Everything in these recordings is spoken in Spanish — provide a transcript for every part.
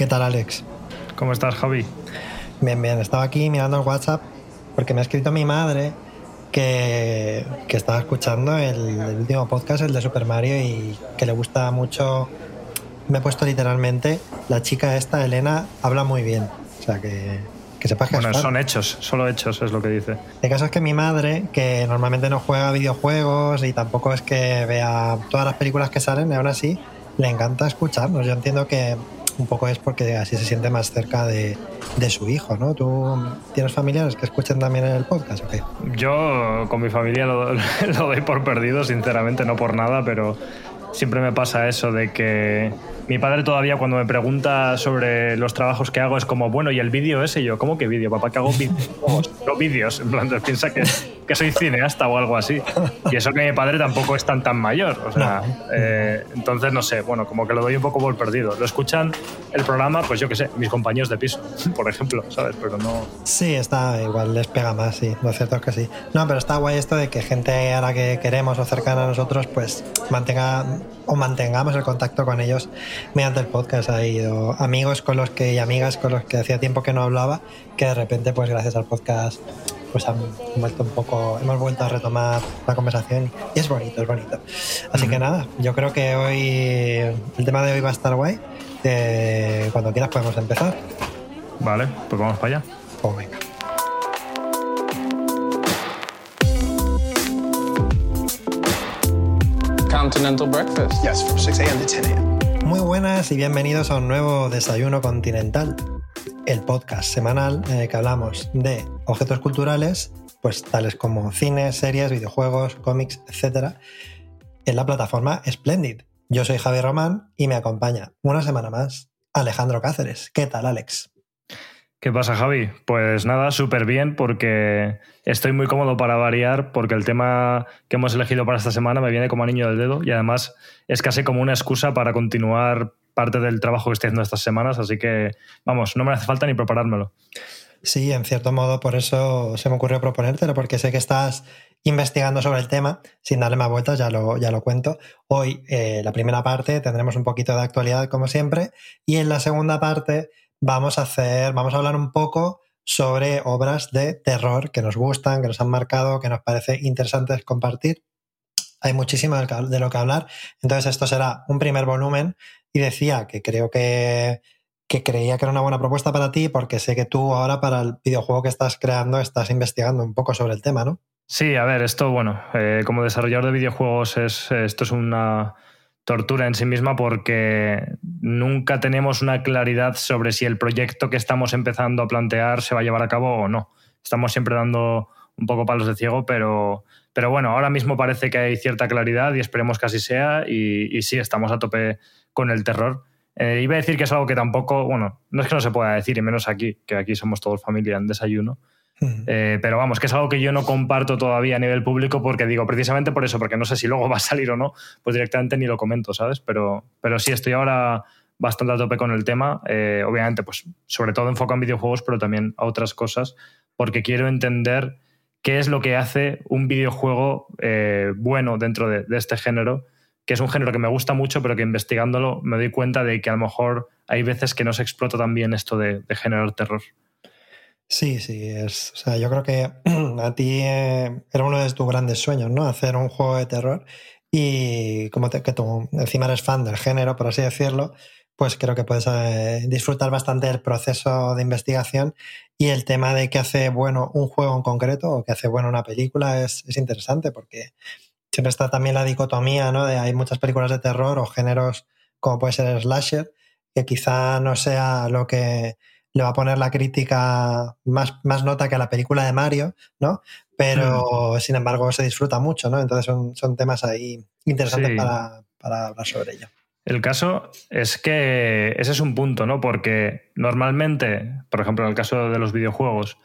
¿Qué tal, Alex? ¿Cómo estás, Javi? Bien, bien. Estaba aquí mirando el WhatsApp porque me ha escrito mi madre que, que estaba escuchando el, el último podcast, el de Super Mario, y que le gusta mucho. Me he puesto literalmente, la chica esta, Elena, habla muy bien. O sea, que, que sepas que Bueno, son hechos, solo hechos es lo que dice. El caso es que mi madre, que normalmente no juega videojuegos y tampoco es que vea todas las películas que salen, y aún así le encanta escucharnos. Yo entiendo que un poco es porque así se siente más cerca de, de su hijo, ¿no? ¿Tú tienes familiares que escuchen también el podcast o qué? Yo con mi familia lo, lo doy por perdido, sinceramente, no por nada, pero siempre me pasa eso de que mi padre todavía cuando me pregunta sobre los trabajos que hago es como, bueno, ¿y el vídeo ese? Y yo, ¿cómo que vídeo? Papá, que hago videojuegos, no vídeos. En plan, piensa que, que soy cineasta o algo así. Y eso que mi padre tampoco es tan tan mayor. O sea, eh, entonces no sé, bueno, como que lo doy un poco por perdido. Lo escuchan el programa, pues yo qué sé, mis compañeros de piso, por ejemplo, ¿sabes? Pero no... Sí, está igual, les pega más, sí, lo cierto es que sí. No, pero está guay esto de que gente a la que queremos o cercana a nosotros, pues mantenga o mantengamos el contacto con ellos mediante el podcast. Ha ido amigos con los que y amigas con los que hacía tiempo que no hablaba, que de repente, pues gracias al podcast, pues han vuelto un poco, hemos vuelto a retomar la conversación y es bonito, es bonito. Así que nada, yo creo que hoy el tema de hoy va a estar guay. Eh, cuando quieras podemos empezar. Vale, pues vamos para allá. Pues venga. Continental breakfast. Yes, from 6 a.m. to 10 a.m. Muy buenas y bienvenidos a un nuevo Desayuno Continental, el podcast semanal en el que hablamos de objetos culturales, pues tales como cine, series, videojuegos, cómics, etc. en la plataforma Splendid. Yo soy Javier Román y me acompaña una semana más Alejandro Cáceres. ¿Qué tal, Alex? ¿Qué pasa, Javi? Pues nada, súper bien porque estoy muy cómodo para variar porque el tema que hemos elegido para esta semana me viene como anillo del dedo y además es casi como una excusa para continuar parte del trabajo que estoy haciendo estas semanas, así que vamos, no me hace falta ni preparármelo. Sí, en cierto modo, por eso se me ocurrió proponértelo, porque sé que estás investigando sobre el tema, sin darle más vueltas, ya lo, ya lo cuento. Hoy, eh, la primera parte, tendremos un poquito de actualidad, como siempre, y en la segunda parte vamos a hacer, vamos a hablar un poco sobre obras de terror que nos gustan, que nos han marcado, que nos parece interesantes compartir. Hay muchísimo de lo que hablar. Entonces, esto será un primer volumen. Y decía que creo que, que creía que era una buena propuesta para ti, porque sé que tú ahora para el videojuego que estás creando estás investigando un poco sobre el tema, ¿no? Sí, a ver, esto, bueno, eh, como desarrollador de videojuegos, es, esto es una tortura en sí misma porque nunca tenemos una claridad sobre si el proyecto que estamos empezando a plantear se va a llevar a cabo o no. Estamos siempre dando un poco palos de ciego, pero, pero bueno, ahora mismo parece que hay cierta claridad y esperemos que así sea y, y sí, estamos a tope con el terror. Eh, iba a decir que es algo que tampoco, bueno, no es que no se pueda decir, y menos aquí, que aquí somos todos familia en desayuno, eh, pero vamos, que es algo que yo no comparto todavía a nivel público porque digo, precisamente por eso, porque no sé si luego va a salir o no, pues directamente ni lo comento, ¿sabes? Pero, pero sí, estoy ahora bastante a tope con el tema. Eh, obviamente, pues sobre todo enfoco en videojuegos, pero también a otras cosas, porque quiero entender qué es lo que hace un videojuego eh, bueno dentro de, este género que es un género que me gusta mucho, pero que investigándolo me doy cuenta de que a lo mejor hay veces que no se explota tan bien esto de, de generar terror. Sí, sí, es, o sea, yo creo que a ti eh, era uno de tus grandes sueños, ¿no? Hacer un juego de terror y como te, que tú encima eres fan del género, por así decirlo, pues creo que puedes eh, disfrutar bastante del proceso de investigación y el tema de qué hace bueno un juego en concreto o qué hace bueno una película es, es interesante porque siempre está también la dicotomía, ¿no? De hay muchas películas de terror o géneros como puede ser el slasher, que quizá no sea lo que le va a poner la crítica más, más nota que a la película de Mario, ¿no? Pero sin embargo se disfruta mucho, ¿no? Entonces son, son temas ahí interesantes Sí. para, para hablar sobre ello. El caso es que ese es un punto, ¿no? Porque normalmente, por ejemplo, en el caso de los videojuegos,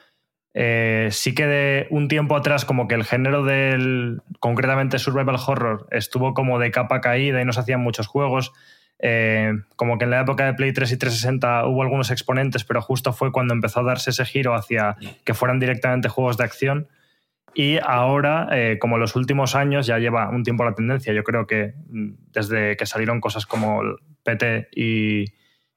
eh, sí que de un tiempo atrás como que el género del, concretamente survival horror, estuvo como de capa caída y no se hacían muchos juegos. Eh, como que en la época de Play 3 y 360 hubo algunos exponentes, pero justo fue cuando empezó a darse ese giro hacia que fueran directamente juegos de acción. Y ahora, eh, como los últimos años, ya lleva un tiempo la tendencia. Yo creo que mm, desde que salieron cosas como PT y,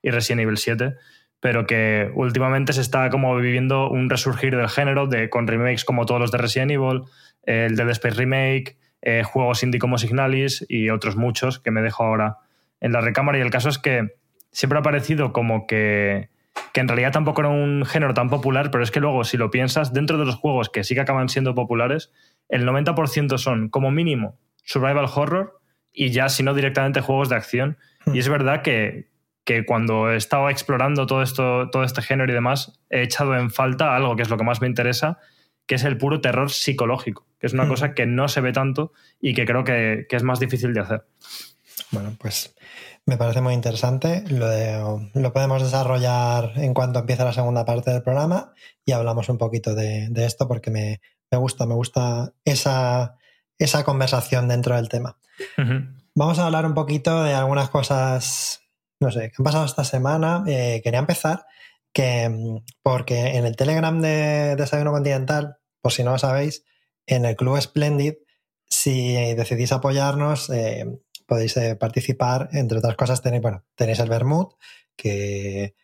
y Resident Evil 7, pero que últimamente se está como viviendo un resurgir del género de, con remakes como todos los de Resident Evil, el Dead Space Remake, eh, juegos indie como Signalis y otros muchos que me dejo ahora en la recámara. Y el caso es que siempre ha parecido como que, que en realidad tampoco era un género tan popular, pero es que luego, si lo piensas, dentro de los juegos que sí que acaban siendo populares, el 90% son como mínimo survival horror y ya, si no directamente, juegos de acción. Y es verdad que, que cuando he estado explorando todo, esto, todo este género y demás, he echado en falta algo que es lo que más me interesa, que es el puro terror psicológico, que es una Mm. cosa que no se ve tanto y que creo que, que es más difícil de hacer. Bueno, pues me parece muy interesante. Lo, de- lo podemos desarrollar en cuanto empiece la segunda parte del programa y hablamos un poquito de, de esto porque me, me gusta, me gusta esa, esa conversación dentro del tema. Vamos a hablar un poquito de algunas cosas, no sé, que han pasado esta semana. Eh, quería empezar que, porque en el Telegram de Desayuno Continental, por si no lo sabéis, en el Club Splendid, si decidís apoyarnos, eh, podéis eh, participar. Entre otras cosas, tenéis, bueno, tenéis el Bermud, que,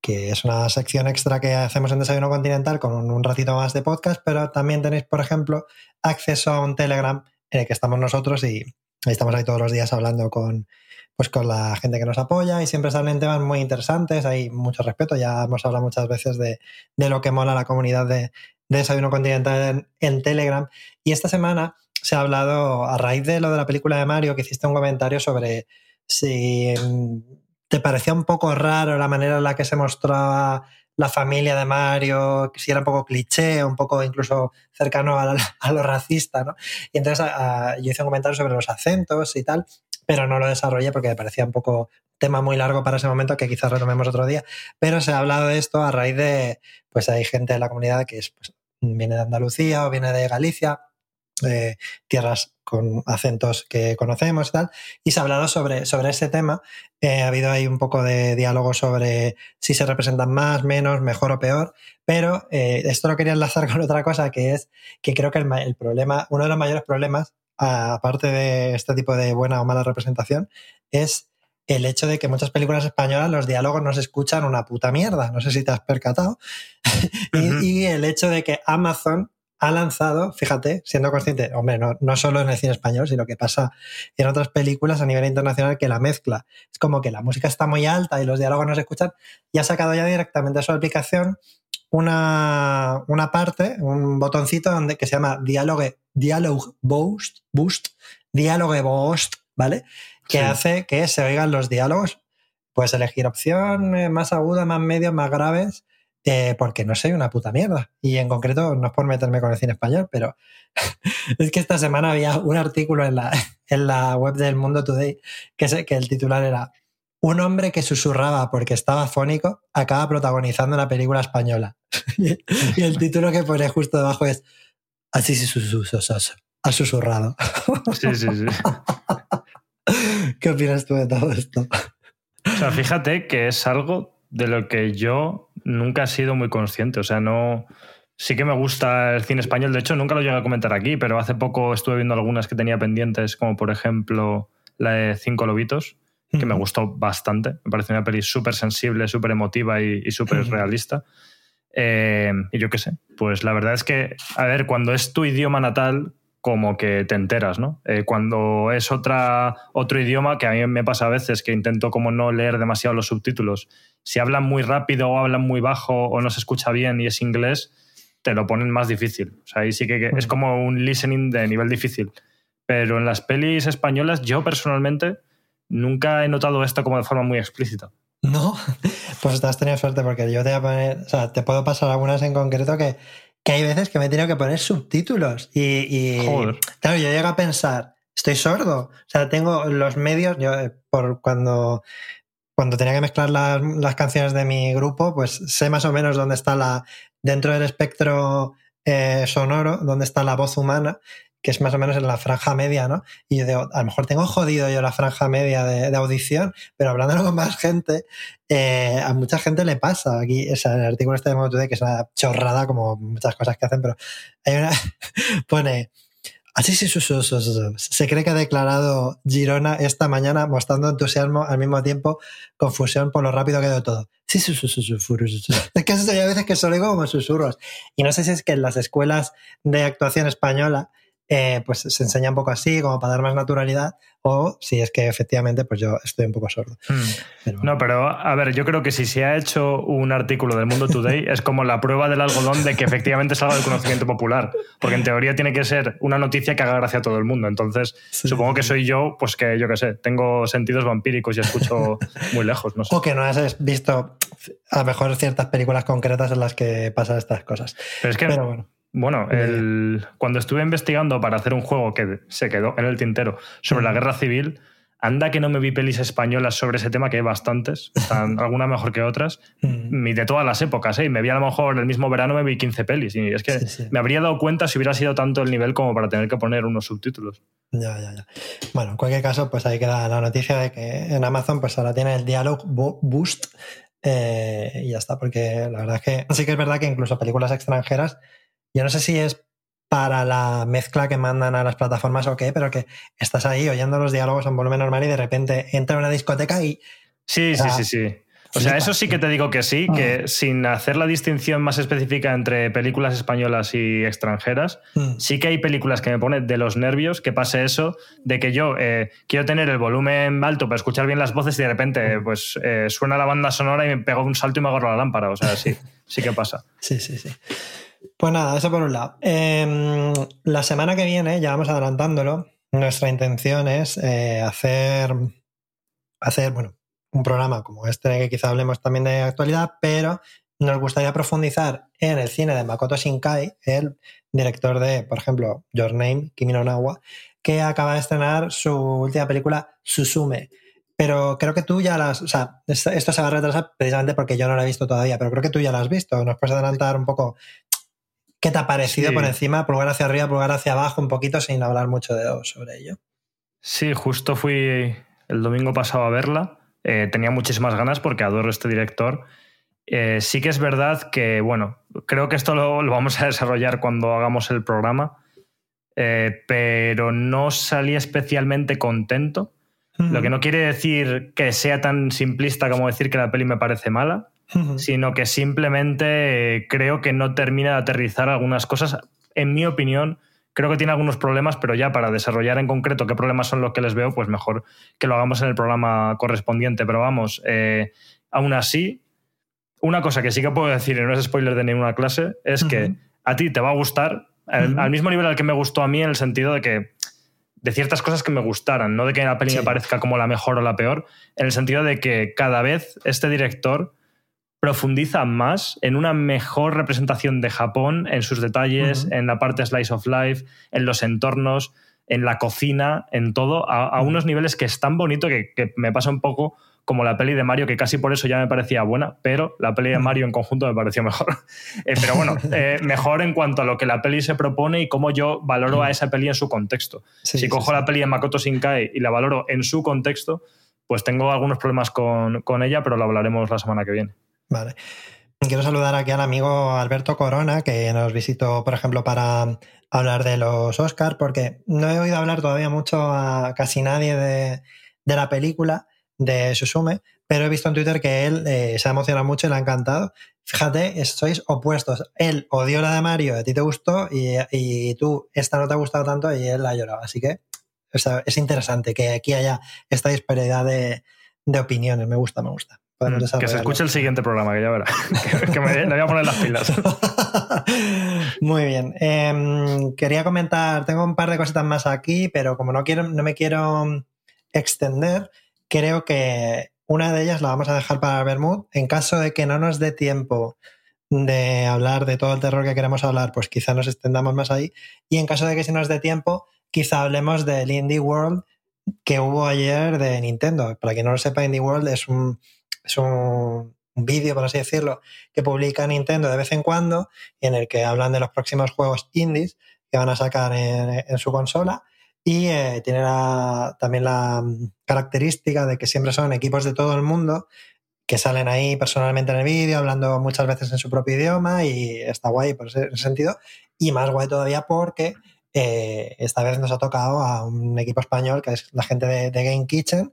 que es una sección extra que hacemos en Desayuno Continental con un, ratito más de podcast, pero también tenéis, por ejemplo, acceso a un Telegram en el que estamos nosotros y estamos ahí todos los días hablando con, pues, con la gente que nos apoya y siempre salen temas muy interesantes, hay mucho respeto, ya hemos hablado muchas veces de, de lo que mola la comunidad de, de Desayuno Continental en, en Telegram y esta semana se ha hablado a raíz de lo de la película de Mario que hiciste un comentario sobre si mm, te parecía un poco raro la manera en la que se mostraba la familia de Mario, si era un poco cliché, un poco incluso cercano a, la- lo racista, ¿no? Y entonces yo hice un comentario sobre los acentos y tal, pero no lo desarrollé porque me parecía un poco tema muy largo para ese momento que quizás retomemos otro día. Pero se ha hablado de esto a raíz de, pues hay gente de la comunidad que es, pues, viene de Andalucía o viene de Galicia, eh, tierras con acentos que conocemos y tal, y se ha hablado sobre, sobre ese tema. Eh, ha habido ahí un poco de diálogo sobre si se representan más, menos, mejor o peor, pero eh, esto lo quería enlazar con otra cosa que es que creo que el, ma- el problema, uno de los mayores problemas, aparte de este tipo de buena o mala representación, es el hecho de que muchas películas españolas los diálogos no se escuchan una puta mierda. No sé si te has percatado. Y, el hecho de que Amazon ha lanzado, fíjate, siendo consciente, hombre, no, no solo en el cine español, sino que pasa en otras películas a nivel internacional que la mezcla. Es como que la música está muy alta y los diálogos no se escuchan, y ha sacado ya directamente a su aplicación una, una parte, un botoncito donde, que se llama Dialogue, Dialogue Boost, Boost, Dialogue Boost, ¿vale? Que Sí. hace que se oigan los diálogos. Puedes elegir opción eh, más aguda, más medios, más graves, eh, porque no soy una puta mierda. Y en concreto, no es por meterme con el cine español, pero es que esta semana había un artículo en la, en la web del Mundo Today que, se- que el titular era Un hombre que susurraba porque estaba fónico acaba protagonizando una película española. y el título que pone justo debajo es Así se. Ha susurrado. Sí, sí, sí. ¿Qué opinas tú de todo esto? O sea, fíjate que es algo de lo que yo nunca he sido muy consciente. O sea, no. Sí que me gusta el cine español. De hecho, nunca lo llegué a comentar aquí, pero hace poco estuve viendo algunas que tenía pendientes, como por ejemplo la de Cinco Lobitos, que me gustó bastante. Me pareció una peli súper sensible, súper emotiva y, y súper realista. Eh, y yo qué sé, pues la verdad es que, a ver, cuando es tu idioma natal, como que te enteras, ¿no? Eh, cuando es otra, otro idioma, que a mí me pasa a veces que intento como no leer demasiado los subtítulos, si hablan muy rápido o hablan muy bajo o no se escucha bien y es inglés, te lo ponen más difícil. O sea, ahí sí que que es Mm. como un listening de nivel difícil. Pero en las pelis españolas, yo personalmente nunca he notado esto como de forma muy explícita. No, no, pues te has tenido suerte porque yo te voy a poner, o sea, te puedo pasar algunas en concreto que, que hay veces que me he tenido que poner subtítulos y, y Joder. claro, yo llego a pensar, estoy sordo, o sea, tengo los medios, yo eh, por cuando cuando tenía que mezclar las, las canciones de mi grupo, pues sé más o menos dónde está la, dentro del espectro eh, sonoro, dónde está la voz humana, que es más o menos en la franja media, ¿no? Y yo digo, a lo mejor tengo jodido yo la franja media de, audición, pero hablándolo con más gente, eh, a mucha gente le pasa. Aquí, el artículo este de Moto que es una chorrada, como muchas cosas que hacen, pero hay una, pone, Así sí, sí, se cree que ha declarado Girona esta mañana mostrando entusiasmo al mismo tiempo confusión por lo rápido que ido todo. Sí, sí, sí, sí. Es que eso hay veces que solo digo como susurros. Y no sé si es que en las escuelas de actuación española eh, pues se enseña un poco así, como para dar más naturalidad, o si es que efectivamente pues yo estoy un poco sordo. Hmm. Pero bueno. No, pero a ver, yo creo que si se ha hecho un artículo del Mundo Today es como la prueba del algodón de que efectivamente salga del conocimiento popular. Porque en teoría tiene que ser una noticia que haga gracia a todo el mundo. Entonces, Sí, supongo sí, que soy yo, pues que yo qué sé, tengo sentidos vampíricos y escucho muy lejos, no sé. O que no has visto a lo mejor ciertas películas concretas en las que pasan estas cosas. Pero es que, Pero bueno. Bueno, el- cuando estuve investigando para hacer un juego que se quedó en el tintero sobre la guerra civil, anda que no me vi pelis españolas sobre ese tema, que hay bastantes, están algunas mejor que otras, y de todas las épocas, ¿eh? Y me vi a lo mejor el mismo verano me vi 15 pelis, y es que Sí, sí. me habría dado cuenta si hubiera sido tanto el nivel como para tener que poner unos subtítulos. Ya, ya, ya. Bueno, en cualquier caso, pues ahí queda la noticia de que en Amazon pues ahora tiene el Dialog Bo- Boost eh, y ya está, porque la verdad es que sí que es verdad que incluso películas extranjeras, yo no sé si es para la mezcla que mandan a las plataformas o qué, pero que estás ahí oyendo los diálogos en volumen normal y de repente entra a una discoteca y Sí, sí, Ah, sí, sí. O sea, eso sí que te digo que sí, que sin hacer la distinción más específica entre películas españolas y extranjeras, mm, sí que hay películas que me ponen de los nervios que pase eso, de que yo eh, quiero tener el volumen alto para escuchar bien las voces y de repente pues eh, suena la banda sonora y me pego un salto y me agarro la lámpara. O sea, sí, sí que pasa. Sí, sí, sí. Pues nada, eso por un lado. Em, la semana que viene, ya vamos adelantándolo, nuestra intención es eh, hacer, hacer, bueno, un programa como este, que quizá hablemos también de actualidad, pero nos gustaría profundizar en el cine de Makoto Shinkai, el director de, por ejemplo, Your Name, Kimi no Nawa, que acaba de estrenar su última película, Susume. Pero creo que tú ya las. O sea, esto se va a retrasar precisamente porque yo no la he visto todavía, pero creo que tú ya la has visto. ¿Nos puedes adelantar un poco qué te ha parecido Sí. por encima, pulgar hacia arriba, pulgar hacia abajo, un poquito sin hablar mucho de, sobre ello? Sí, justo fui el domingo pasado a verla. Eh, tenía muchísimas ganas porque adoro este director. Eh, sí que es verdad que, bueno, creo que esto lo, lo vamos a desarrollar cuando hagamos el programa, eh, pero no salí especialmente contento. Lo que no quiere decir que sea tan simplista como decir que la peli me parece mala, Sino que simplemente eh, creo que no termina de aterrizar algunas cosas. En mi opinión, creo que tiene algunos problemas, pero ya para desarrollar en concreto qué problemas son los que les veo, pues mejor que lo hagamos en el programa correspondiente. Pero vamos, eh, aún así, una cosa que sí que puedo decir, y no es spoiler de ninguna clase, es que a ti te va a gustar, al, mismo nivel al que me gustó a mí, en el sentido de que de ciertas cosas que me gustaran, no de que la peli Sí. me parezca como la mejor o la peor, en el sentido de que cada vez este director profundiza más en una mejor representación de Japón, en sus detalles, en la parte slice of life, en los entornos, en la cocina, en todo, a, unos niveles que es tan bonito que, que me pasa un poco como la peli de Mario, que casi por eso ya me parecía buena, pero la peli de. Mario en conjunto me pareció mejor. Eh, pero bueno, eh, mejor en cuanto a lo que la peli se propone y cómo yo valoro a esa peli en su contexto. Sí, si sí, cojo sí. la peli de Makoto Shinkai y la valoro en su contexto, pues tengo algunos problemas con, con ella, pero lo hablaremos la semana que viene. Vale. Quiero saludar aquí al amigo Alberto Corona, que nos visitó, por ejemplo, para hablar de los Oscars, porque no he oído hablar todavía mucho a casi nadie de, de la película de Susume, pero he visto en Twitter que él eh, se ha emocionado mucho y le ha encantado. Fíjate, sois opuestos. Él odió la de Mario, a ti te gustó, y, y tú, esta no te ha gustado tanto y él la ha llorado. Así que o es interesante que aquí haya esta disparidad de, de opiniones. Me gusta, me gusta. Podemos Mm, que se escuche el siguiente programa, que ya verá. que, que me, le voy a poner las pilas. Muy bien. Em, quería comentar, tengo un par de cositas más aquí, pero como no quiero, no me quiero extender, creo que una de ellas la vamos a dejar para Bermud. En caso de que no nos dé tiempo de hablar de todo el terror que queremos hablar, pues quizá nos extendamos más ahí. Y en caso de que si nos dé tiempo, quizá hablemos del Indie World que hubo ayer de Nintendo. Para quien no lo sepa, Indie World es un, es un, vídeo, por así decirlo, que publica Nintendo de vez en cuando, en el que hablan de los próximos juegos indies que van a sacar en, su consola. Y eh, tiene también la característica de que siempre son equipos de todo el mundo que salen ahí personalmente en el vídeo, hablando muchas veces en su propio idioma y está guay por ese sentido. Y más guay todavía porque eh, esta vez nos ha tocado a un equipo español, que es la gente de, Game Kitchen,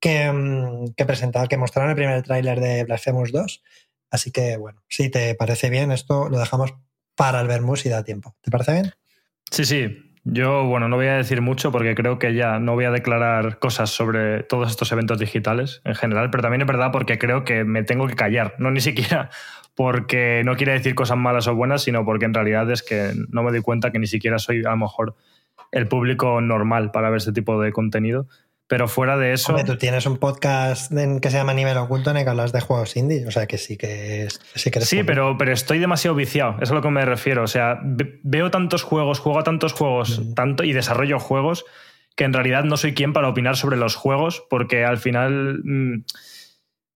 que, mm, que, presentaron, que mostraron el primer tráiler de Blasphemous 2. Así que, bueno, si te parece bien, esto lo dejamos para el Vermus y da tiempo. ¿Te parece bien? Sí, sí, yo, bueno, no voy a decir mucho porque creo que ya no voy a declarar cosas sobre todos estos eventos digitales en general, pero también es verdad porque creo que me tengo que callar, no ni siquiera porque no quiere decir cosas malas o buenas, sino porque en realidad es que no me doy cuenta que ni siquiera soy a lo mejor el público normal para ver este tipo de contenido. Pero fuera de eso. tú tienes un podcast que se llama Nivel Oculto en el que hablas de juegos indie. O sea que sí que, sí que Sí, pero, pero estoy demasiado viciado. Eso es a lo que me refiero. O sea, veo tantos juegos, juego a tantos juegos mm. tanto, y desarrollo juegos que en realidad no soy quien para opinar sobre los juegos, porque al final. Mm,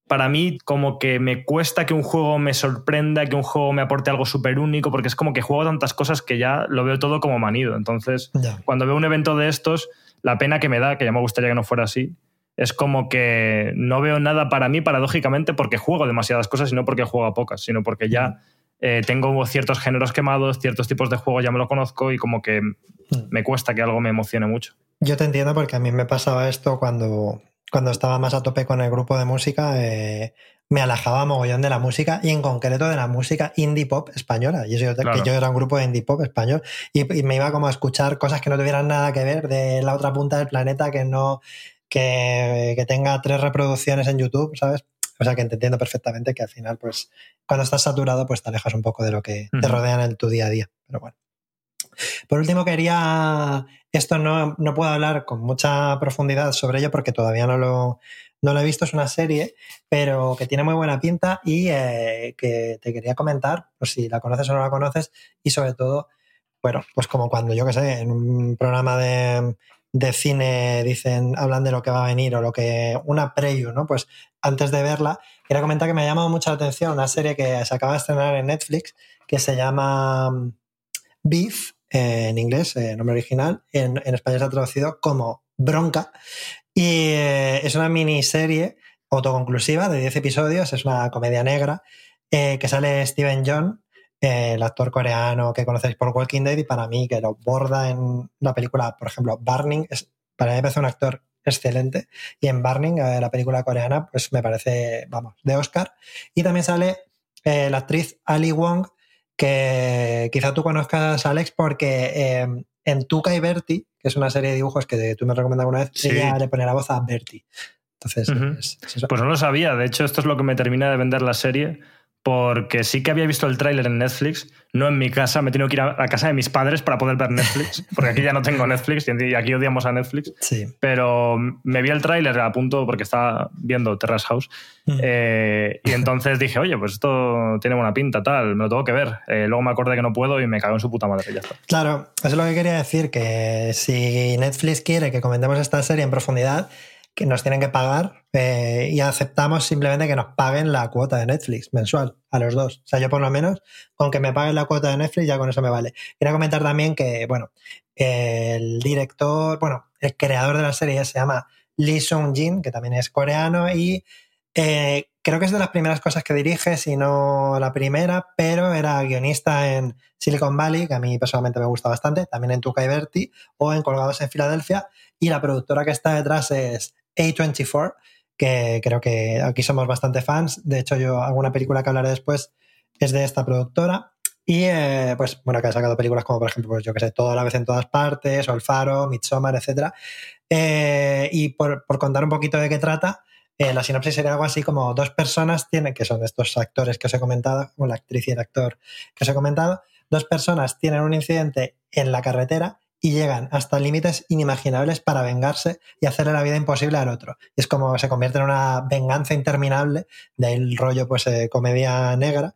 para mí, como que me cuesta que un juego me sorprenda, que un juego me aporte algo súper único, porque es como que juego tantas cosas que ya lo veo todo como manido. Entonces, cuando veo un evento de estos la pena que me da, que ya me gustaría que no fuera así, es como que no veo nada para mí, paradójicamente, porque juego demasiadas cosas y no porque juego a pocas, sino porque ya eh, tengo ciertos géneros quemados, ciertos tipos de juegos ya me lo conozco y como que me cuesta que algo me emocione mucho. Yo te entiendo porque a mí me pasaba esto cuando, cuando estaba más a tope con el grupo de música. Eh, me alejaba mogollón de la música y en concreto de la música indie pop española. Y eso que yo era un grupo de indie pop español y, me iba como a escuchar cosas que no tuvieran nada que ver de la otra punta del planeta que no que, tenga tres reproducciones en YouTube, ¿sabes? O sea que entiendo perfectamente que al final, pues, cuando estás saturado, pues te alejas un poco de lo que te rodean en tu día a día. Pero bueno. Por último, quería. Esto no, no puedo hablar con mucha profundidad sobre ello porque todavía no lo, no lo he visto, es una serie, pero que tiene muy buena pinta y eh, que te quería comentar, por si la conoces o no la conoces, y sobre todo, bueno, pues como cuando yo que sé, en un programa de, cine dicen, hablan de lo que va a venir o lo que, una preview, ¿no? Pues antes de verla, quería comentar que me ha llamado mucho la atención una serie que se acaba de estrenar en Netflix que se llama mm, En inglés, en nombre original, en, en español se ha traducido como Bronca, y eh, es una miniserie autoconclusiva de 10 episodios, es una comedia negra, eh, que sale Steven John, eh, el actor coreano que conocéis por Walking Dead, y para mí que lo borda en la película, por ejemplo, Burning, es, para mí me parece un actor excelente, y en Burning, la película coreana, pues me parece, vamos, de Oscar. Y también sale la actriz Ali Wong, que quizá tú conozcas, Alex, porque en Tuca y Bertie, que es una serie de dibujos que tú me recomendas una vez, ella le pone la voz a Bertie. Entonces, pues no lo sabía. De hecho, esto es lo que me termina de vender la serie, porque sí que había visto el tráiler en Netflix, no en mi casa, me he tenido que ir a la casa de mis padres para poder ver Netflix, porque aquí ya no tengo Netflix y aquí odiamos a Netflix. Sí. Pero me vi el tráiler a punto porque estaba viendo Terrace House mm. eh, y entonces dije, oye, pues esto tiene buena pinta, tal, me lo tengo que ver. Eh, luego me acordé que no puedo y me cago en su puta madre, ya está. Claro, eso es lo que quería decir, que si Netflix quiere que comentemos esta serie en profundidad, que nos tienen que pagar eh, y aceptamos simplemente que nos paguen la cuota de Netflix mensual a los dos. O sea, yo por lo menos, con que me paguen la cuota de Netflix, ya con eso me vale. Quería comentar también que, bueno, el director, bueno, el creador de la serie se llama Lee Sung Jin, que también es coreano y eh, creo que es de las primeras cosas que dirige, si no la primera, pero era guionista en Silicon Valley, que a mí personalmente me gusta bastante, también en Tuca y Berti o en Colgados en Filadelfia, y la productora que está detrás es a24, que creo que aquí somos bastante fans. De hecho, yo alguna película que hablaré después es de esta productora. Y eh, pues bueno, que ha sacado películas como por ejemplo, pues yo que sé, Toda la vez en todas partes, o El Faro, Midsommar, etc. Eh, y por, contar un poquito de qué trata, eh, la sinopsis sería algo así como dos personas tienen, que son estos actores que os he comentado, o la actriz y el actor que os he comentado, dos personas tienen un incidente en la carretera y llegan hasta límites inimaginables para vengarse y hacerle la vida imposible al otro. Es como se convierte en una venganza interminable, del rollo pues eh, comedia negra.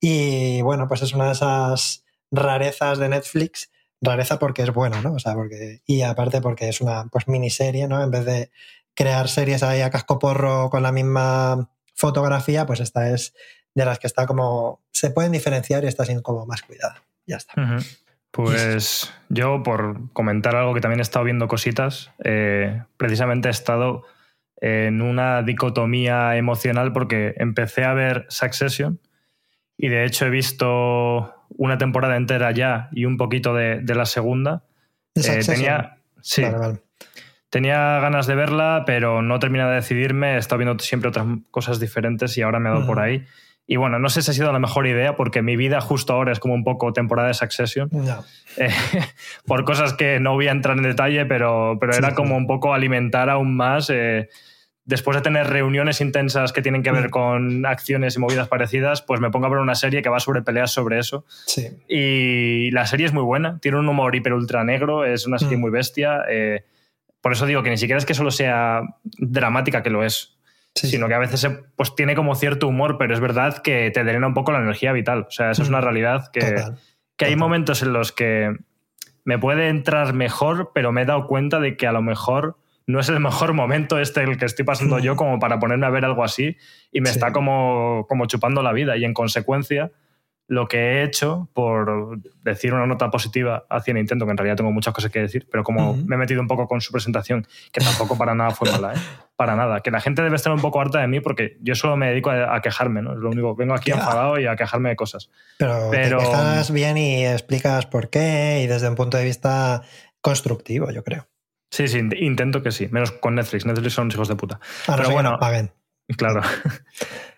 Y bueno, pues es una de esas rarezas de Netflix, rareza porque es bueno, ¿no? O sea, porque, y aparte porque es una pues miniserie, ¿no? En vez de crear series ahí a casco porro con la misma fotografía, pues esta es de las que está como, se pueden diferenciar y está siendo como más cuidada. Ya está. Pues yo, por comentar algo que también he estado viendo cositas, eh, precisamente he estado en una dicotomía emocional porque empecé a ver Succession y de hecho he visto una temporada entera ya y un poquito de, la segunda. Eh, tenía, sí, tenía ganas de verla, pero no terminé de decidirme. He estado viendo siempre otras cosas diferentes y ahora me he dado por ahí. Y bueno, no sé si ha sido la mejor idea porque mi vida justo ahora es como un poco temporada de Succession. Eh, por cosas que no voy a entrar en detalle, pero, pero era como un poco alimentar aún más. Eh, después de tener reuniones intensas que tienen que ver mm. con acciones y movidas parecidas, pues me pongo a ver una serie que va sobre peleas sobre eso. Sí. Y la serie es muy buena, tiene un humor hiper ultra negro, es una serie mm. muy bestia. Eh, por eso digo que ni siquiera es que solo sea dramática, que lo es sino que a veces pues, tiene como cierto humor, pero es verdad que te drena un poco la energía vital. O sea, eso es una mm. realidad que, que hay momentos en los que me puede entrar mejor, pero me he dado cuenta de que a lo mejor no es el mejor momento este el que estoy pasando yo mm. como para ponerme a ver algo así y me está como, como chupando la vida y en consecuencia lo que he hecho, por decir una nota positiva hacia Nintendo, que en realidad tengo muchas cosas que decir, pero como me he metido un poco con su presentación, que tampoco para nada fue mala, ¿eh? para nada. Que la gente debe estar un poco harta de mí porque yo solo me dedico a, quejarme, ¿no? Es lo único. Vengo aquí enfadado y a quejarme de cosas. Pero, pero te quejas bien y explicas por qué y desde un punto de vista constructivo, yo creo. Sí, sí, intento que sí. Menos con Netflix. Netflix son hijos de puta. pero bueno, paguen. Claro.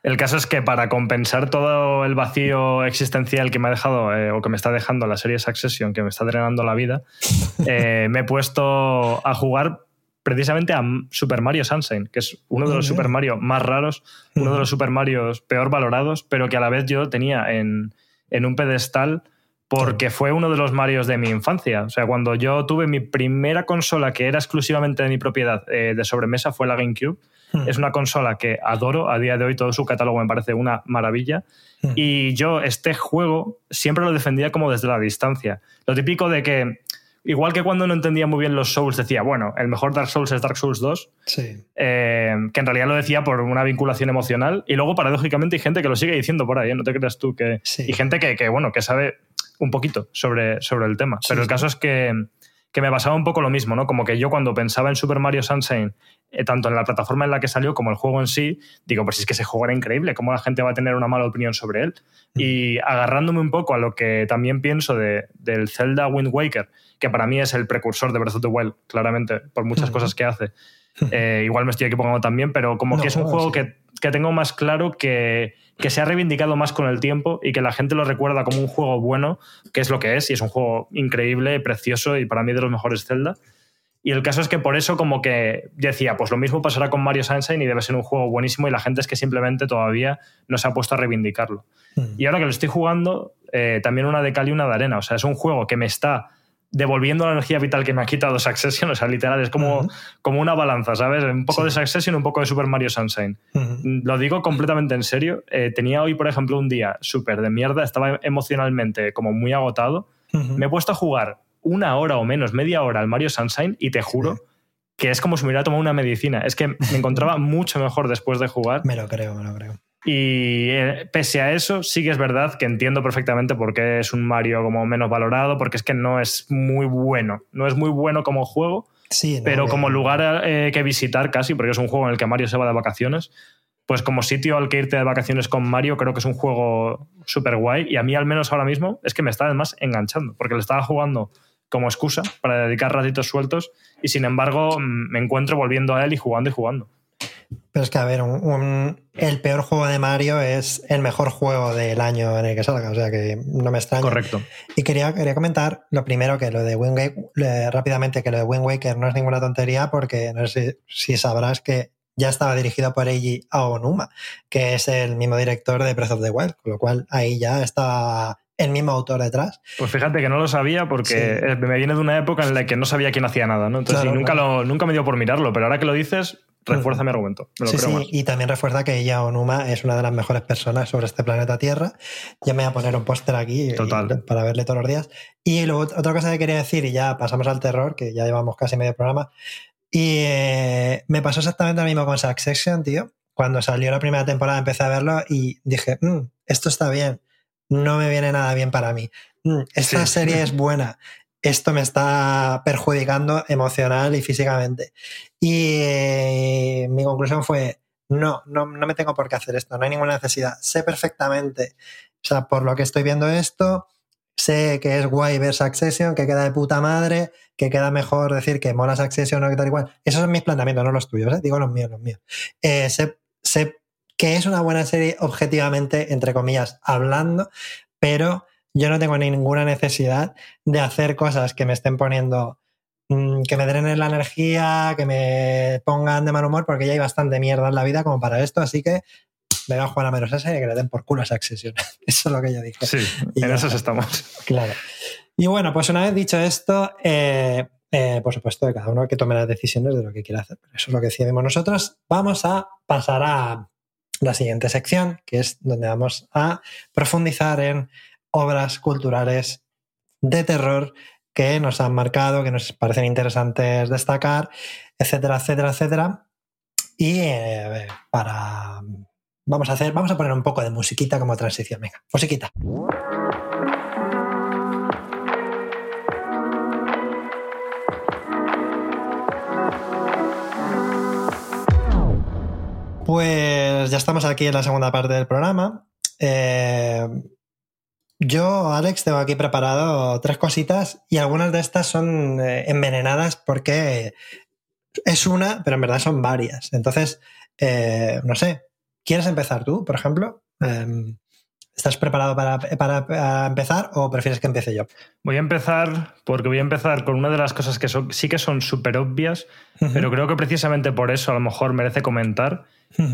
El caso es que para compensar todo el vacío existencial que me ha dejado eh, o que me está dejando la serie Succession, que me está drenando la vida, eh, me he puesto a jugar precisamente a Super Mario Sunshine, que es uno de los Super Mario más raros, uno de los Super Mario peor valorados, pero que a la vez yo tenía en, en un pedestal porque fue uno de los Marios de mi infancia. O sea, cuando yo tuve mi primera consola que era exclusivamente de mi propiedad eh, de sobremesa fue la GameCube Hmm. Es una consola que adoro, a día de hoy todo su catálogo me parece una maravilla. Hmm. Y yo este juego siempre lo defendía como desde la distancia. Lo típico de que, igual que cuando no entendía muy bien los Souls, decía, bueno, el mejor Dark Souls es Dark Souls 2, eh, que en realidad lo decía por una vinculación emocional. Y luego, paradójicamente, hay gente que lo sigue diciendo por ahí, ¿eh? no te creas tú que... Y gente que, bueno, que sabe un poquito sobre, sobre el tema. Pero el caso es que que me pasaba un poco lo mismo, ¿no? Como que yo cuando pensaba en Super Mario Sunshine, eh, tanto en la plataforma en la que salió como el juego en sí, digo, pues es que ese juego era increíble, ¿cómo la gente va a tener una mala opinión sobre él? Mm. Y agarrándome un poco a lo que también pienso de, del Zelda Wind Waker, que para mí es el precursor de Breath of the Wild, claramente, por muchas cosas que hace. Eh, igual me estoy equivocando también, pero como que es un juego que, que, tengo más claro que, que, se ha reivindicado más con el tiempo y que la gente lo recuerda como un juego bueno, que es lo que es, y es un juego increíble, precioso y para mí de los mejores Zelda. Y el caso es que por eso como que decía, pues lo mismo pasará con Mario Sunshine y debe ser un juego buenísimo y la gente es que simplemente todavía no se ha puesto a reivindicarlo. Hmm. Y ahora que lo estoy jugando, eh, también una de cal y una de arena. O sea, es un juego que me está devolviendo la energía vital que me ha quitado Succession. O sea, literal, es como, como una balanza, ¿sabes? Un poco de Succession, un poco de Super Mario Sunshine. Lo digo completamente en serio. Eh, tenía hoy, por ejemplo, un día súper de mierda, estaba emocionalmente como muy agotado. Me he puesto a jugar una hora o menos, media hora al Mario Sunshine y te juro que es como si me hubiera tomado una medicina. Es que me encontraba mucho mejor después de jugar. Me lo creo, me lo creo. Y eh, pese a eso, sí que es verdad que entiendo perfectamente por qué es un Mario como menos valorado, porque es que no es muy bueno. No es muy bueno como juego, sí, pero como lugar eh, que visitar casi, porque es un juego en el que Mario se va de vacaciones, pues como sitio al que irte de vacaciones con Mario, creo que es un juego súper guay. Y a mí, al menos ahora mismo, es que me está además enganchando, porque le estaba jugando como excusa para dedicar ratitos sueltos y sin embargo mm, me encuentro volviendo a él y jugando y jugando. Pero es que, a ver, el peor juego de Mario es el mejor juego del año en el que salga, o sea que no me extraña. Correcto. Y quería, quería comentar lo primero que lo de Wind Waker, rápidamente, que lo de Wind Waker no es ninguna tontería porque no sé si, sabrás que ya estaba dirigido por Eiji Aonuma, que es el mismo director de Breath of the Wild, con lo cual ahí ya está el mismo autor detrás. Pues fíjate que no lo sabía porque Sí. me viene de una época en la que no sabía quién hacía nada, ¿no? Entonces Claro, nunca, claro. lo, nunca me dio por mirarlo, pero ahora que lo dices, refuerza mi argumento. Me lo Sí, creo sí, más. y también refuerza que ella Onuma es una de las mejores personas sobre este planeta Tierra. Ya me voy a poner un póster aquí y- Total. para verle todos los días. Y luego otra cosa que quería decir, y ya pasamos al terror, que ya llevamos casi medio programa. Y eh, me pasó exactamente lo mismo con Succession, tío. Cuando salió la primera temporada empecé a verlo y dije, "Mm, esto está bien, no me viene nada bien para mí. Mm, esta Sí. serie es buena, esto me está perjudicando emocional y físicamente. Y eh, mi conclusión fue, no, no, no me tengo por qué hacer esto, no hay ninguna necesidad. Sé perfectamente, o sea, por lo que estoy viendo esto, sé que es guay ver Succession, que queda de puta madre, que queda mejor decir que mola Succession o que tal igual. Esos son mis planteamientos, no los tuyos, ¿eh? digo los míos, los míos. Eh, sé, sé que es una buena serie objetivamente, entre comillas, hablando, pero yo no tengo ninguna necesidad de hacer cosas que me estén poniendo, mm, que me drenen la energía, que me pongan de mal humor, porque ya hay bastante mierda en la vida como para esto, así que me voy a jugar a menos esa y que le den por culo a Succession. Eso es lo que yo dije. Sí, Y en ya está. estamos. Claro. Y bueno, pues una vez dicho esto, eh, eh, por supuesto, de cada uno que tome las decisiones de lo que quiera hacer. Pero eso es lo que decidimos nosotros. Vamos a pasar a la siguiente sección, que es donde vamos a profundizar en obras culturales de terror que nos han marcado, que nos parecen interesantes destacar, etcétera, etcétera, etcétera. Y eh, para vamos a hacer, vamos a poner un poco de musiquita como transición. Venga, musiquita. Pues ya estamos aquí en la segunda parte del programa. Eh, yo, Alex, tengo aquí preparado tres cositas y algunas de estas son eh, envenenadas porque es una, pero en verdad son varias. Entonces, eh, no sé, ¿quieres empezar tú, por ejemplo? Eh, ¿Estás preparado para, para- para empezar o prefieres que empiece yo? Voy a empezar porque voy a empezar con una de las cosas que son- sí que son súper obvias, pero creo que precisamente por eso a lo mejor merece comentar.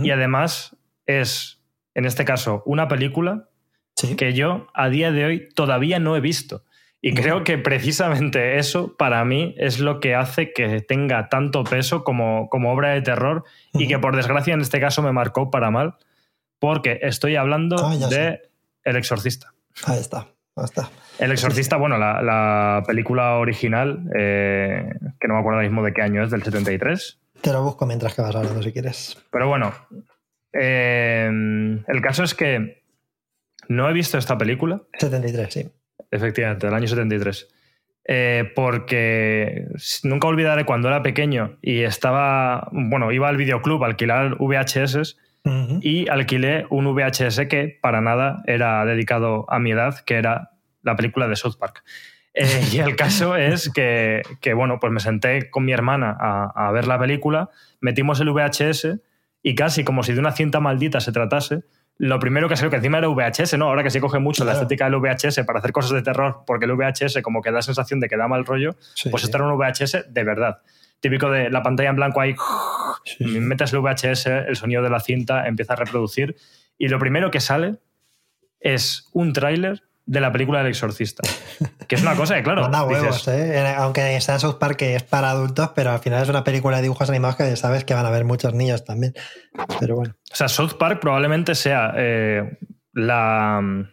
Y además es, en este caso, una película Sí. que yo a día de hoy todavía no he visto. Y creo que precisamente eso para mí es lo que hace que tenga tanto peso como, como obra de terror y que por desgracia en este caso me marcó para mal, porque estoy hablando Ah, de sé. El Exorcista. Ahí está, ahí está. El Exorcista, bueno, la, la película original, eh, que no me acuerdo mismo de qué año es, del 73. Te lo busco mientras que vas hablando si quieres. Pero bueno, eh, el caso es que no he visto esta película, 73, sí. efectivamente, del año 73. eh, porque nunca olvidaré cuando era pequeño y estaba, bueno, iba al videoclub a alquilar VHS y alquilé un VHS que para nada era dedicado a mi edad, que era la película de South Park. Eh, y el caso es que, que, bueno, pues me senté con mi hermana a, a ver la película, metimos el VHS y casi como si de una cinta maldita se tratase, lo primero que salió, que encima era VHS, ¿no? Ahora que se coge mucho la estética del VHS para hacer cosas de terror, porque el VHS como que da sensación de que da mal rollo, Sí, pues esto era un VHS de verdad. Típico de la pantalla en blanco ahí, Sí, sí. metes el VHS, el sonido de la cinta empieza a reproducir y lo primero que sale es un tráiler de la película del exorcista. Que es una cosa que, claro, Manda huevos, dices, ¿eh? Aunque sea South Park que es para adultos, pero al final es una película de dibujos animados que sabes que van a ver muchos niños también. Pero bueno. o sea, South Park probablemente sea eh, la mm,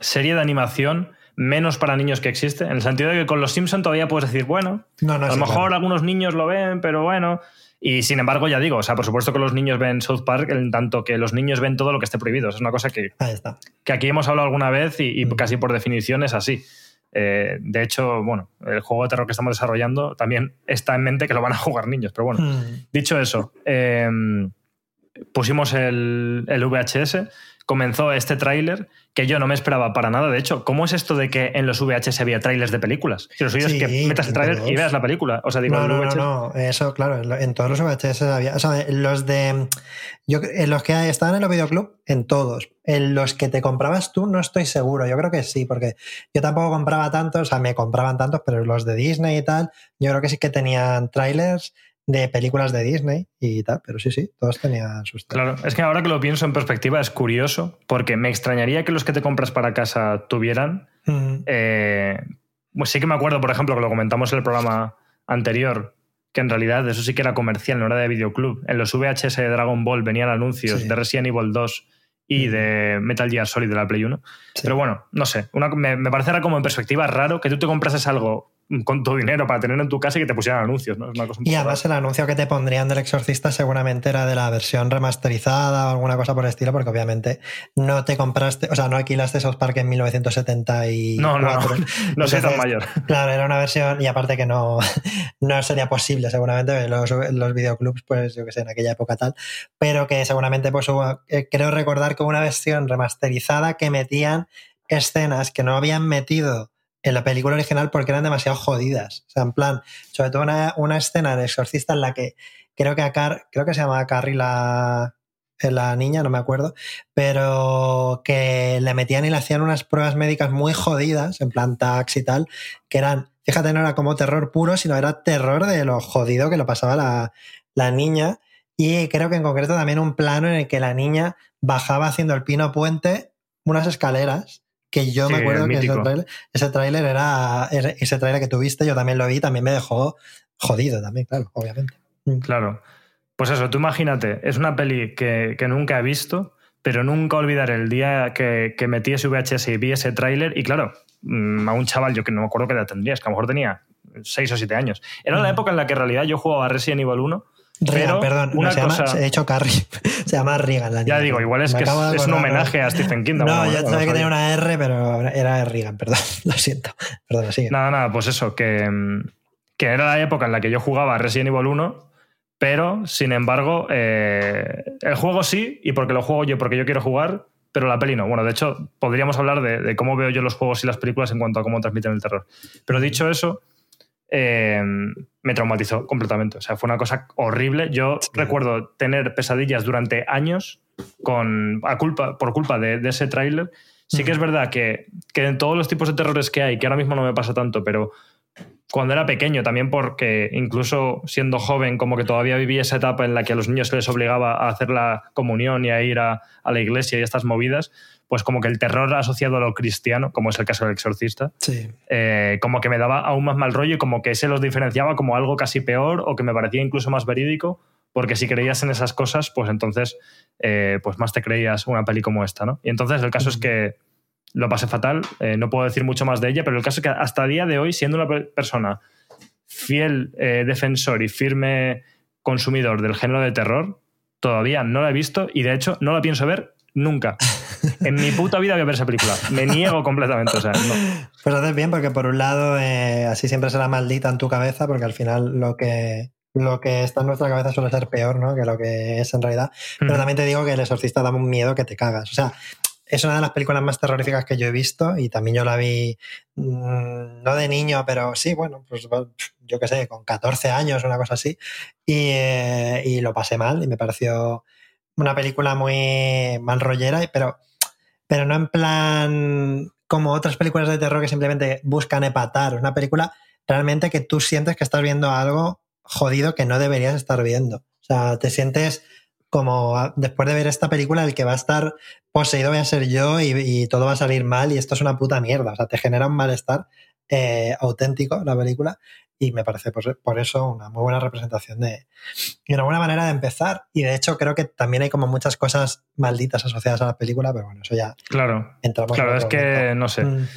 serie de animación menos para niños que existe, en el sentido de que con los Simpson todavía puedes decir, bueno, No, no, a lo sí, mejor claro. algunos niños lo ven, pero bueno. Y sin embargo, ya digo, o sea, por supuesto que los niños ven South Park, en tanto que los niños ven todo lo que esté prohibido. Es una cosa que, está. que aquí hemos hablado alguna vez y, y Mm. casi por definición es así. Eh, de hecho, bueno, el juego de terror que estamos desarrollando también está en mente que lo van a jugar niños, pero bueno. Mm. Dicho eso, eh, pusimos el, el VHS, comenzó este tráiler que yo no me esperaba para nada. De hecho, ¿cómo es esto de que en los VHS había trailers de películas? Si lo suyo Sí, es que metas el tráiler y veas la película. O sea, digo, No, no, no, VHS no, eso claro, en todos los VHS había, o sea, en los de, yo, en los que estaban en los videoclub, en todos, en los que te comprabas tú no estoy seguro, yo creo que sí, porque yo tampoco compraba tantos, o sea, me compraban tantos, pero los de Disney y tal, yo creo que sí que tenían trailers de películas de Disney y tal, pero sí, sí, todos tenían sus... Claro, es que ahora que lo pienso en perspectiva es curioso, porque me extrañaría que los que te compras para casa tuvieran. Eh, pues sí que me acuerdo, por ejemplo, que lo comentamos en el programa anterior, que en realidad eso sí que era comercial, no era de videoclub. En los VHS de Dragon Ball venían anuncios de Resident Evil 2 y de Metal Gear Solid de la Play 1. Pero bueno, no sé, me, me parece como en perspectiva raro que tú te comprases algo con tu dinero para tener en tu casa y que te pusieran anuncios, ¿no? y además el anuncio que te pondrían del exorcista seguramente era de la versión remasterizada o alguna cosa por el estilo, porque obviamente no te compraste, o sea, no alquilaste South Park en 1974. No, no, no, no soy tan mayor. Claro, era una versión, y aparte que no, no sería posible seguramente los, los videoclubs, pues yo que sé, en aquella época tal, pero que seguramente pues hubo, eh, creo recordar que hubo una versión remasterizada que metían escenas que no habían metido en la película original porque eran demasiado jodidas. O sea, en plan, sobre todo una, escena de exorcista en la que creo que a Car, creo que se llamaba Carrie la, la niña, no me acuerdo, pero que le metían y le hacían unas pruebas médicas muy jodidas, en plan tax y tal, que eran, fíjate, no era como terror puro, sino era terror de lo jodido que lo pasaba la, la niña. Y creo que en concreto también un plano en el que la niña bajaba haciendo el pino puente unas escaleras que yo me acuerdo que ese tráiler, era, ese tráiler que tuviste, yo también lo vi, también me dejó jodido también, claro, obviamente. Mm. Claro. Pues eso, tú imagínate, es una peli que, nunca he visto, pero nunca olvidaré el día que, que metí ese VHS y vi ese tráiler y claro, mm, a un chaval, yo que no me acuerdo qué edad tendría, es que a lo mejor tenía 6 o 7 años. Era la época en la que en realidad yo jugaba Resident Evil 1 Regan, perdón, una se cosa... llama, he hecho Carrie, se llama Regan. La ya digo, igual es que es, un homenaje a Stephen King. No, yo sabía que tenía una R, pero era Regan, perdón, lo siento. Perdón, sigue. Nada, nada, pues eso, que, que era la época en la que yo jugaba Resident Evil 1, pero sin embargo, eh, el juego sí, y porque lo juego yo, porque yo quiero jugar, pero la peli no. Bueno, de hecho, podríamos hablar de, de cómo veo yo los juegos y las películas en cuanto a cómo transmiten el terror. Pero dicho eso, eh, me traumatizó completamente. O sea, fue una cosa horrible. Yo recuerdo tener pesadillas durante años con, a culpa, por culpa de, ese tráiler. Sí que es verdad que, que, en todos los tipos de terrores que hay, que ahora mismo no me pasa tanto, pero cuando era pequeño, también porque incluso siendo joven, como que todavía vivía esa etapa en la que a los niños se les obligaba a hacer la comunión y a ir a, a la iglesia y estas movidas, pues como que el terror asociado a lo cristiano, como es el caso del exorcista, eh, como que me daba aún más mal rollo y como que se los diferenciaba como algo casi peor o que me parecía incluso más verídico, porque si creías en esas cosas, pues entonces eh, pues más te creías una peli como esta, ¿no? Y entonces el caso es que lo pasé fatal, eh, no puedo decir mucho más de ella, pero el caso es que hasta el día de hoy, siendo una persona fiel defensor y firme consumidor del género de terror, todavía no la he visto y de hecho no la pienso ver nunca. En mi puta vida voy a ver esa película. Me niego completamente. O sea, Pues haces bien, porque por un lado, eh, así siempre será maldita en tu cabeza, porque al final lo que, lo que está en nuestra cabeza suele ser peor ¿no? que lo que es en realidad. Pero también te digo que El Exorcista da un miedo que te cagas. O sea, es una de las películas más terroríficas que yo he visto y también yo la vi mm, no de niño, pero sí, bueno, pues yo qué sé, con 14 años, una cosa así. Y, eh, y lo pasé mal y me pareció una película muy mal rollera, pero, pero no en plan como otras películas de terror que simplemente buscan epatar. Una película realmente que tú sientes que estás viendo algo jodido que no deberías estar viendo. O sea, te sientes como ah, después de ver esta película el que va a estar poseído voy a ser yo y, todo va a salir mal y esto es una puta mierda. O sea, te genera un malestar eh, auténtico la película y me parece por, eso una muy buena representación de y una buena manera de empezar y de hecho creo que también hay como muchas cosas malditas asociadas a la película pero bueno eso ya claro entramos claro es que no sé mm.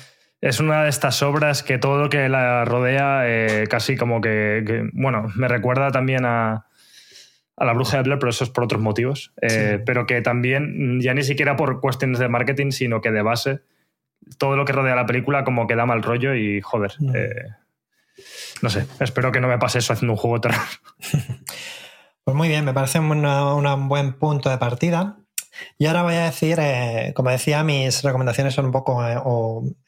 es una de estas obras que todo lo que la rodea eh, casi como que, bueno me recuerda también a a la bruja de Blair, pero eso es por otros motivos. Eh, pero que también, ya ni siquiera por cuestiones de marketing, sino que de base, todo lo que rodea la película como que da mal rollo y joder. Mm. Eh, no sé, espero que no me pase eso haciendo un juego terror. Pues muy bien, me parece un buen punto de partida. Y ahora voy a decir, eh, como decía, mis recomendaciones son un poco eh,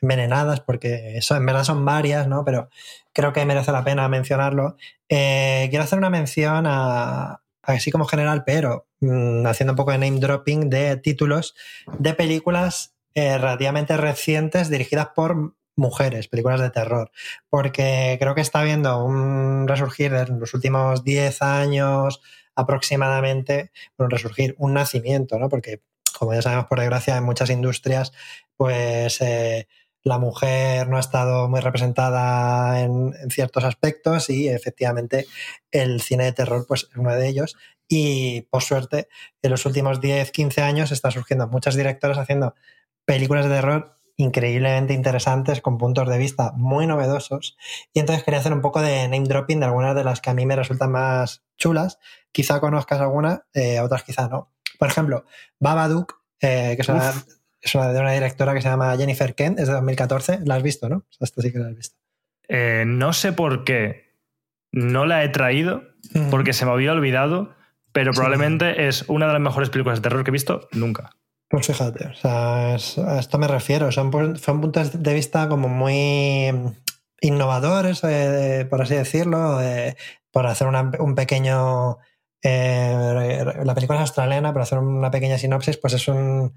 envenenadas porque eso en verdad son varias, ¿no? Pero creo que merece la pena mencionarlo. Eh, quiero hacer una mención a, así como general, pero mm, haciendo un poco de name dropping de títulos de películas relativamente recientes dirigidas por mujeres, películas de terror, porque creo que está habiendo un resurgir en los últimos 10 años aproximadamente, un resurgir, un nacimiento, ¿no? Porque, como ya sabemos, por desgracia, en muchas industrias, pues eh, la mujer no ha estado muy representada en, en, ciertos aspectos y efectivamente el cine de terror pues, es uno de ellos. Y por suerte, en los últimos 10, 15 años están surgiendo muchas directoras haciendo películas de terror increíblemente interesantes, con puntos de vista muy novedosos. Y entonces quería hacer un poco de name dropping de algunas de las que a mí me resultan más chulas. Quizá conozcas alguna, eh, otras quizá no. Por ejemplo, Babadook, eh, que es una, es una, de una directora que se llama Jennifer Kent, es de 2014. La has visto, ¿no? Esto sí que la has visto. Eh, no sé por qué no la he traído, porque se me había olvidado, pero probablemente sí. es una de las mejores películas de terror que he visto nunca. Pues fíjate, o sea, a esto me refiero. Son, son, puntos de vista como muy innovadores, eh, por así decirlo, eh, por hacer una, un pequeño... Eh, la película es australiana, por hacer una pequeña sinopsis, pues es un...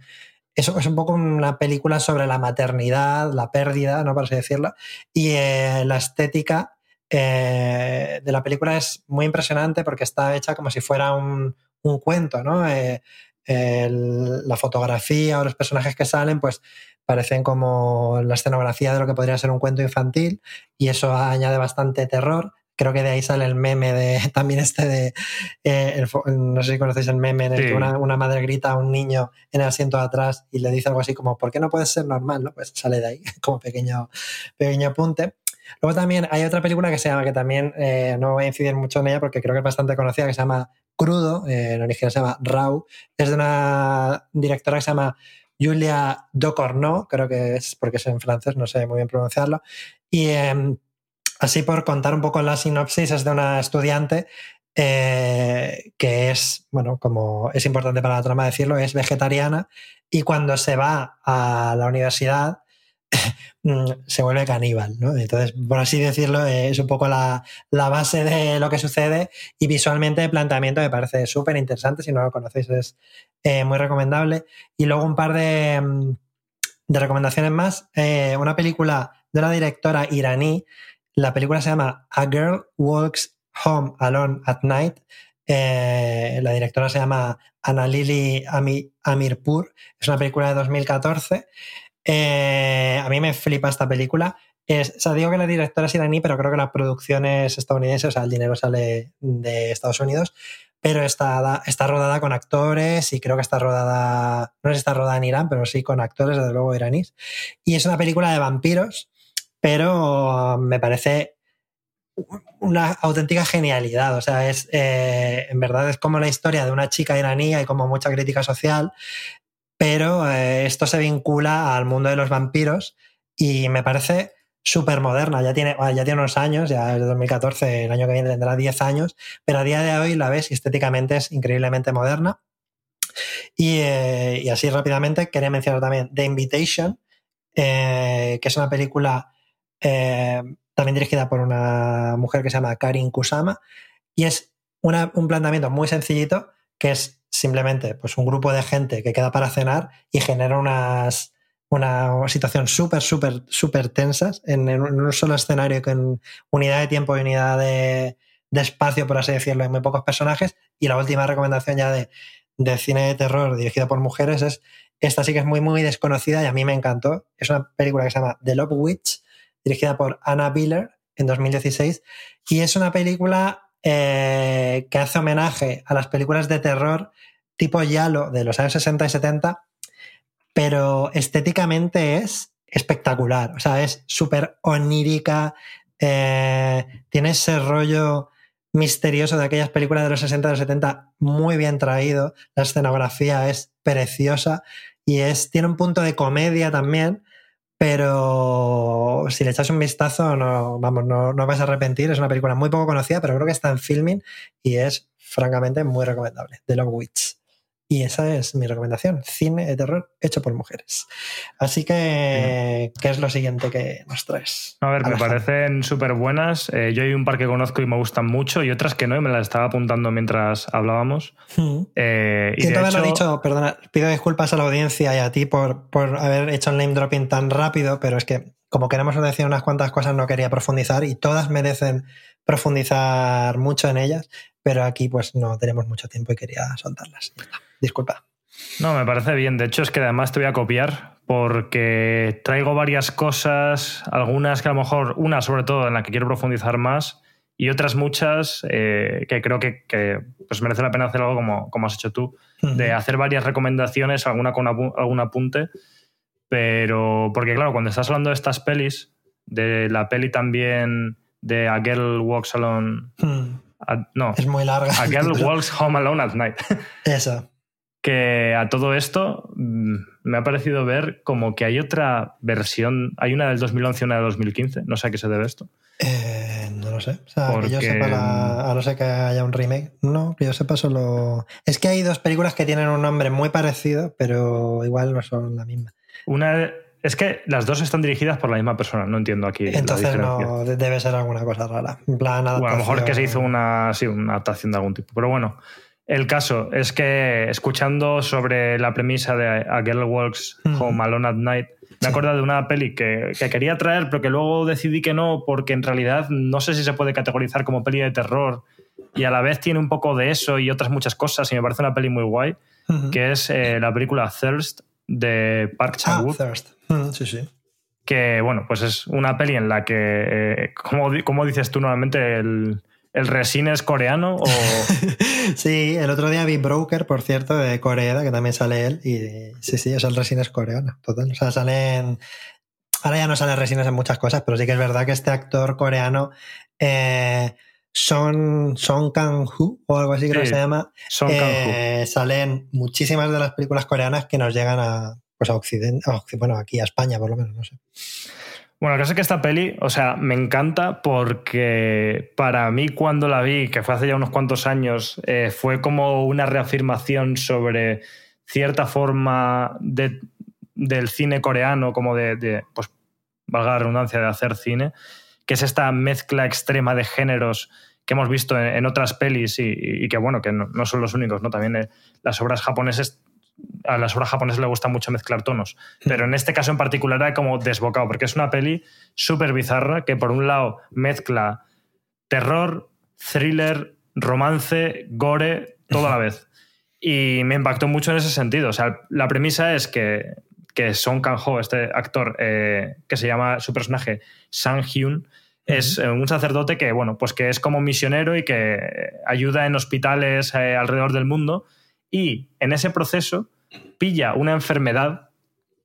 Es, es un poco una película sobre la maternidad, la pérdida, ¿no? Por así decirlo. Y eh, la estética de la película es muy impresionante porque está hecha como si fuera un, un cuento, ¿no? El, la fotografía o los personajes que salen, pues parecen como la escenografía de lo que podría ser un cuento infantil y eso añade bastante terror. Creo que de ahí sale el meme de también este de, eh, el, no sé si conocéis el meme en el sí. que una, una, madre grita a un niño en el asiento de atrás y le dice algo así como, ¿por qué no puedes ser normal? ¿no? Pues sale de ahí como pequeño, pequeño apunte. Luego también hay otra película que se llama, que también eh, no voy a incidir mucho en ella porque creo que es bastante conocida, que se llama Crudo, eh, en original se llama Raw, es de una directora que se llama Julia Docorno, creo que es porque es en francés, no sé muy bien pronunciarlo. Y eh, así por contar un poco la sinopsis, es de una estudiante eh, que es, bueno, como es importante para la trama decirlo, es vegetariana y cuando se va a la universidad se vuelve caníbal, ¿no? Entonces, por así decirlo, es un poco la, la, base de lo que sucede y visualmente el planteamiento me parece súper interesante, si no lo conocéis es eh, muy recomendable. Y luego un par de, de recomendaciones más, eh, una película de una directora iraní, la película se llama A Girl Walks Home Alone at Night, eh, la directora se llama Annalili Amirpur, es una película de 2014 eh, a mí me flipa esta película. Es, o sea, digo que la directora es iraní, pero creo que la producción es estadounidense, o sea, el dinero sale de Estados Unidos, pero está, está rodada con actores y creo que está rodada, no sé si está rodada en Irán, pero sí con actores, desde luego, iraníes. Y es una película de vampiros, pero me parece una auténtica genialidad. O sea, es eh, en verdad es como la historia de una chica iraní, hay como mucha crítica social, pero eh, esto se vincula al mundo de los vampiros y me parece súper moderna. Ya tiene, ya tiene unos años, ya es de 2014, el año que viene tendrá 10 años, pero a día de hoy la ves y estéticamente es increíblemente moderna. Y, eh, así rápidamente quería mencionar también The Invitation, eh, que es una película también dirigida por una mujer que se llama Karin Kusama, y es un planteamiento muy sencillito, que es simplemente pues, un grupo de gente que queda para cenar y genera unas, una situación súper, súper, súper tensas en, un solo escenario con unidad de tiempo y unidad de, espacio, por así decirlo, en muy pocos personajes. Y la última recomendación ya de, de cine de terror dirigido por mujeres es esta sí que es muy, muy desconocida y a mí me encantó. Es una película que se llama The Love Witch, dirigida por Anna Biller en 2016. Y es una película eh, que hace homenaje a las películas de terror tipo Yalo de los años 60 y 70, pero estéticamente es espectacular. O sea, es súper onírica, eh, tiene ese rollo misterioso de aquellas películas de los 60 y los 70 muy bien traído. La escenografía es preciosa y es, tiene un punto de comedia también, pero si le echas un vistazo, no, vamos, no, no vas a arrepentir. Es una película muy poco conocida, pero creo que está en filming y es francamente muy recomendable. The Love Witch. Y esa es mi recomendación, cine de terror hecho por mujeres. Así que, ¿qué es lo siguiente que nos traes? A ver, me parecen súper buenas. Eh, yo hay un par que conozco y me gustan mucho y otras que no, y me las estaba apuntando mientras hablábamos. Hmm. Eh, y todavía hecho, he dicho, perdona, pido disculpas a la audiencia y a ti por, por haber hecho el name dropping tan rápido, pero es que como queremos decir unas cuantas cosas, no quería profundizar y todas merecen profundizar mucho en ellas, pero aquí pues no tenemos mucho tiempo y quería soltarlas. Disculpa. No, me parece bien. De hecho, es que además te voy a copiar porque traigo varias cosas, algunas que a lo mejor, una sobre todo en la que quiero profundizar más y otras muchas eh, que creo que, pues merece la pena hacer algo como, como has hecho tú, de hacer varias recomendaciones, alguna con algún apunte, pero porque claro, cuando estás hablando de estas pelis, de la peli también de A Girl Walks Alone... Hmm. no, es muy larga. A Girl Walks Home Alone at Night. Eso que a todo esto mm, me ha parecido ver como que hay otra versión, hay una del 2011 y una del 2015, no sé a qué se debe esto. Eh, no lo sé, o sea, que yo sepa, a no ser que haya un remake, no, que yo sepa solo... Es que hay dos películas que tienen un nombre muy parecido, pero igual no son la misma. Una es que las dos están dirigidas por la misma persona, no entiendo aquí. Entonces no debe ser alguna cosa rara. En plan, a lo mejor es que se hizo una, sí, una adaptación de algún tipo. Pero bueno, el caso es que escuchando sobre la premisa de A Girl Walks Home Alone at Night, me acuerdo de una peli que, quería traer, pero que luego decidí que no, porque en realidad no sé si se puede categorizar como peli de terror y a la vez tiene un poco de eso y otras muchas cosas y me parece una peli muy guay, que es eh, la película Thirst de Park Chan-wook. Ah, Thirst. sí, sí. Que, bueno, pues es una peli en la que, eh, como, como dices tú nuevamente, el ¿El resin es coreano? O... sí, el otro día vi Broker, por cierto, de Corea, que también sale él. Y sí, sí, el resin es coreano, total. O sea, salen. Ahora ya no salen resines en muchas cosas, pero sí que es verdad que este actor coreano. Eh, Son, Son Kang-ho o algo así creo que se llama. Son eh, salen muchísimas de las películas coreanas que nos llegan a, pues a Occidente, bueno, aquí a España por lo menos, no sé. Bueno, creo que esta peli, o sea, me encanta porque para mí cuando la vi, que fue hace ya unos cuantos años, eh, fue como una reafirmación sobre cierta forma de, del cine coreano, como de, pues, valga la redundancia, de hacer cine, que es esta mezcla extrema de géneros que hemos visto en, otras pelis y, que, bueno, que no, son los únicos, ¿no? También eh, las obras japonesas a las obras japonesas le gusta mucho mezclar tonos. Hmm. Pero en este caso en particular era como desbocado, porque es una peli súper bizarra que por un lado mezcla terror, thriller, romance, gore, todo a la vez. Y me impactó mucho en ese sentido. O sea, la premisa es que, que Song Kang-ho, este actor eh, que se llama su personaje Sang Hyun, es eh, un sacerdote que, bueno, pues que es como misionero y que ayuda en hospitales eh, alrededor del mundo y en ese proceso pilla una enfermedad,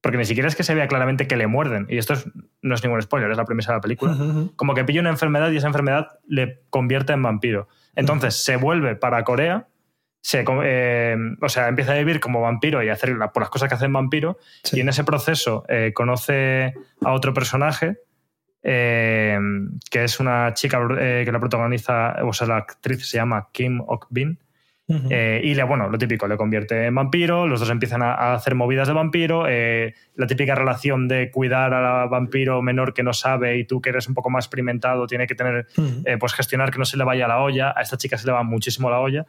porque ni siquiera es que se vea claramente que le muerden, y esto no es ningún spoiler, es la premisa de la película, como que pilla una enfermedad y esa enfermedad le convierte en vampiro. Entonces se vuelve para Corea, se, eh, o sea, empieza a vivir como vampiro y a hacer por las cosas que hacen vampiro, y en ese proceso eh, conoce a otro personaje. Eh, que es una chica que la protagoniza, o sea, la actriz se llama Kim Ok-bin, eh, y le, bueno, lo típico, le convierte en vampiro, los dos empiezan a, hacer movidas de vampiro, eh, la típica relación de cuidar al vampiro menor que no sabe y tú que eres un poco más experimentado tiene que tener, eh, pues gestionar que no se le vaya la olla, a esta chica se le va muchísimo la olla.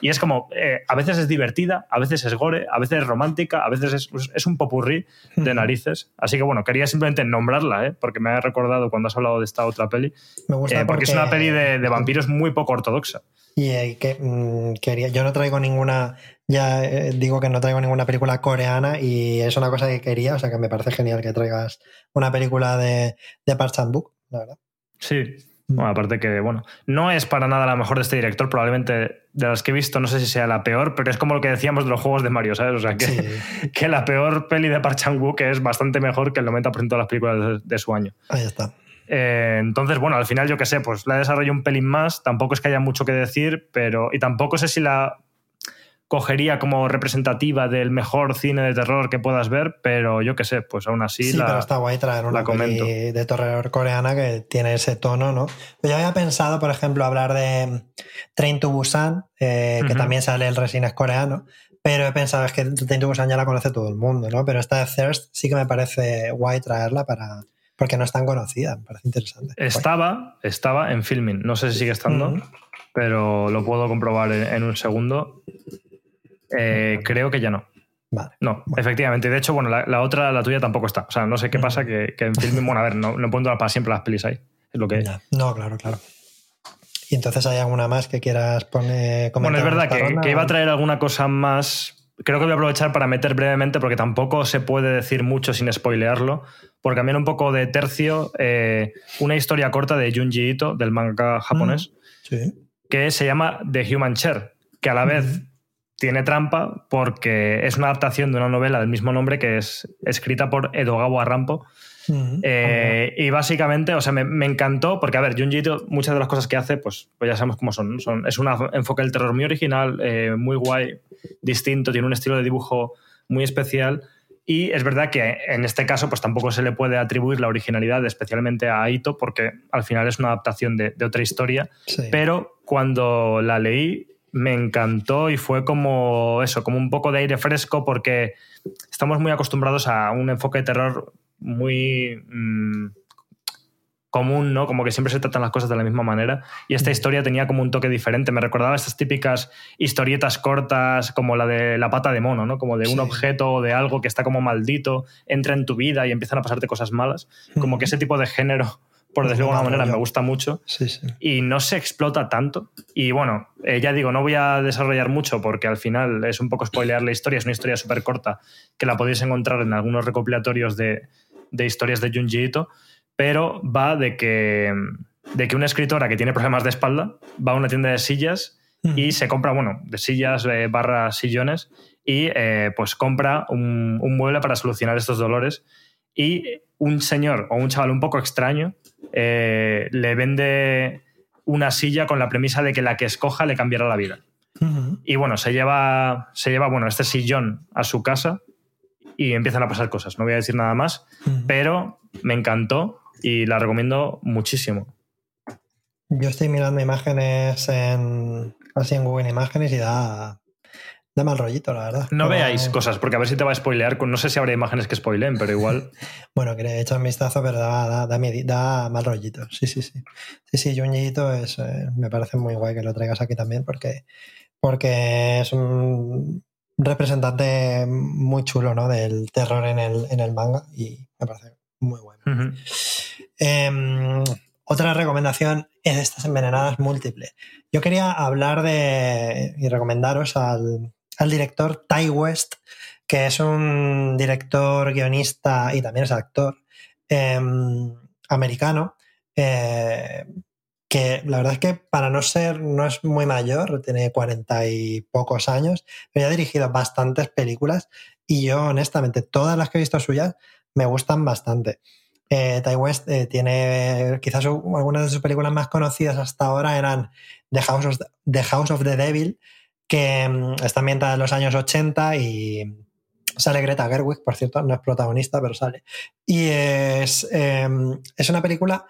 Y es como, a veces es divertida, a veces es gore, a veces es romántica, a veces es, es un popurrí de narices, así que bueno, quería simplemente nombrarla, porque me ha recordado cuando has hablado de esta otra peli, me gusta porque, es una peli de, de vampiros muy poco ortodoxa. Y que mm, quería, yo no traigo ninguna, ya eh, digo que no traigo ninguna película coreana y es una cosa que quería, o sea que me parece genial que traigas una película de, de Park Chan Book, la verdad. Sí, mm. bueno, aparte que, bueno, no es para nada la mejor de este director, probablemente de las que he visto, no sé si sea la peor, pero es como lo que decíamos de los juegos de Mario, ¿sabes? O sea, que, que la peor peli de Park Chan-wook es bastante mejor que el 90% de las películas de su año. Ahí está. Eh, entonces, bueno, al final yo qué sé, pues la desarrollo un pelín más, tampoco es que haya mucho que decir, pero y tampoco sé si la cogería como representativa del mejor cine de terror que puedas ver, pero yo qué sé, pues aún así sí, pero está guay traer una peli de terror coreana que tiene ese tono, ¿no? Yo había pensado, por ejemplo, hablar de Train to Busan, eh, que también sale el resines coreano, pero he pensado es que Train to Busan ya la conoce todo el mundo, ¿no? Pero esta de Thirst sí que me parece guay traerla para porque no es tan conocida, me parece interesante. Estaba, estaba en filming, no sé si sigue estando, pero lo puedo comprobar en, un segundo. Eh, creo que ya no. Vale. No, efectivamente. De hecho, bueno, la, otra, la tuya tampoco está. O sea, no sé qué pasa que, en film, bueno, a ver, no, no puedo para siempre las pelis ahí. Es lo que. No, claro, claro. ¿Y entonces hay alguna más que quieras poner? Bueno, es verdad que, que, iba a traer alguna cosa más creo que voy a aprovechar para meter brevemente, porque tampoco se puede decir mucho sin spoilearlo, por cambiar un poco de tercio, eh, una historia corta de Junji Ito, del manga japonés, mm, que se llama The Human Chair, que a la vez tiene trampa porque es una adaptación de una novela del mismo nombre que es escrita por Edogawa Rampo, eh, y básicamente, o sea, me, encantó porque, a ver, Junji muchas de las cosas que hace, pues, pues ya sabemos cómo son. son es un enfoque del terror muy original, eh, muy guay, distinto, tiene un estilo de dibujo muy especial. Y es verdad que en este caso, pues tampoco se le puede atribuir la originalidad especialmente a Ito, porque al final es una adaptación de, otra historia. Pero cuando la leí, me encantó y fue como eso, como un poco de aire fresco, porque estamos muy acostumbrados a un enfoque de terror muy mm, común, ¿no? Como que siempre se tratan las cosas de la misma manera. Y esta historia tenía como un toque diferente. Me recordaba estas típicas historietas cortas, como la de la pata de mono, ¿no? Como de un objeto o de algo que está como maldito, entra en tu vida y empiezan a pasarte cosas malas. Como que ese tipo de género por decirlo de alguna manera, me gusta mucho. Y no se explota tanto. Y bueno, eh, ya digo, no voy a desarrollar mucho porque al final es un poco spoilear la historia. Es una historia súper corta que la podéis encontrar en algunos recopilatorios de, de historias de Junji Ito, pero va de que, de que una escritora que tiene problemas de espalda va a una tienda de sillas y se compra, bueno, de sillas eh, barra sillones y eh, pues compra un, mueble para solucionar estos dolores y un señor o un chaval un poco extraño eh, le vende una silla con la premisa de que la que escoja le cambiará la vida. Y bueno, se lleva, se lleva bueno, este sillón a su casa y empiezan a pasar cosas. No voy a decir nada más, pero me encantó y la recomiendo muchísimo. Yo estoy mirando imágenes en, así en Google Imágenes y da, da mal rollito, la verdad. No veáis cosas, porque a ver si te va a spoilear. No sé si habrá imágenes que spoileen, pero igual. bueno, que le he hecho un vistazo, pero da, da, mal rollito. Sí, sí, sí. Sí, sí, Junjito es, eh, me parece muy guay que lo traigas aquí también, porque, porque es un representante muy chulo ¿no? del terror en el, en el manga y me parece muy bueno. Em, otra recomendación es estas envenenadas múltiples. Yo quería hablar de y recomendaros al, director Ty West, que es un director, guionista y también es actor em, americano. Eh, que la verdad es que para no ser, no es muy mayor, tiene cuarenta y pocos años, pero ya ha dirigido bastantes películas y yo honestamente todas las que he visto suyas me gustan bastante. Eh, Ty West eh, tiene quizás algunas de sus películas más conocidas hasta ahora eran The House of the, House of the Devil, que mm, está ambientada en los años 80 y sale Greta Gerwig, por cierto, no es protagonista, pero sale. Y es, em, es una película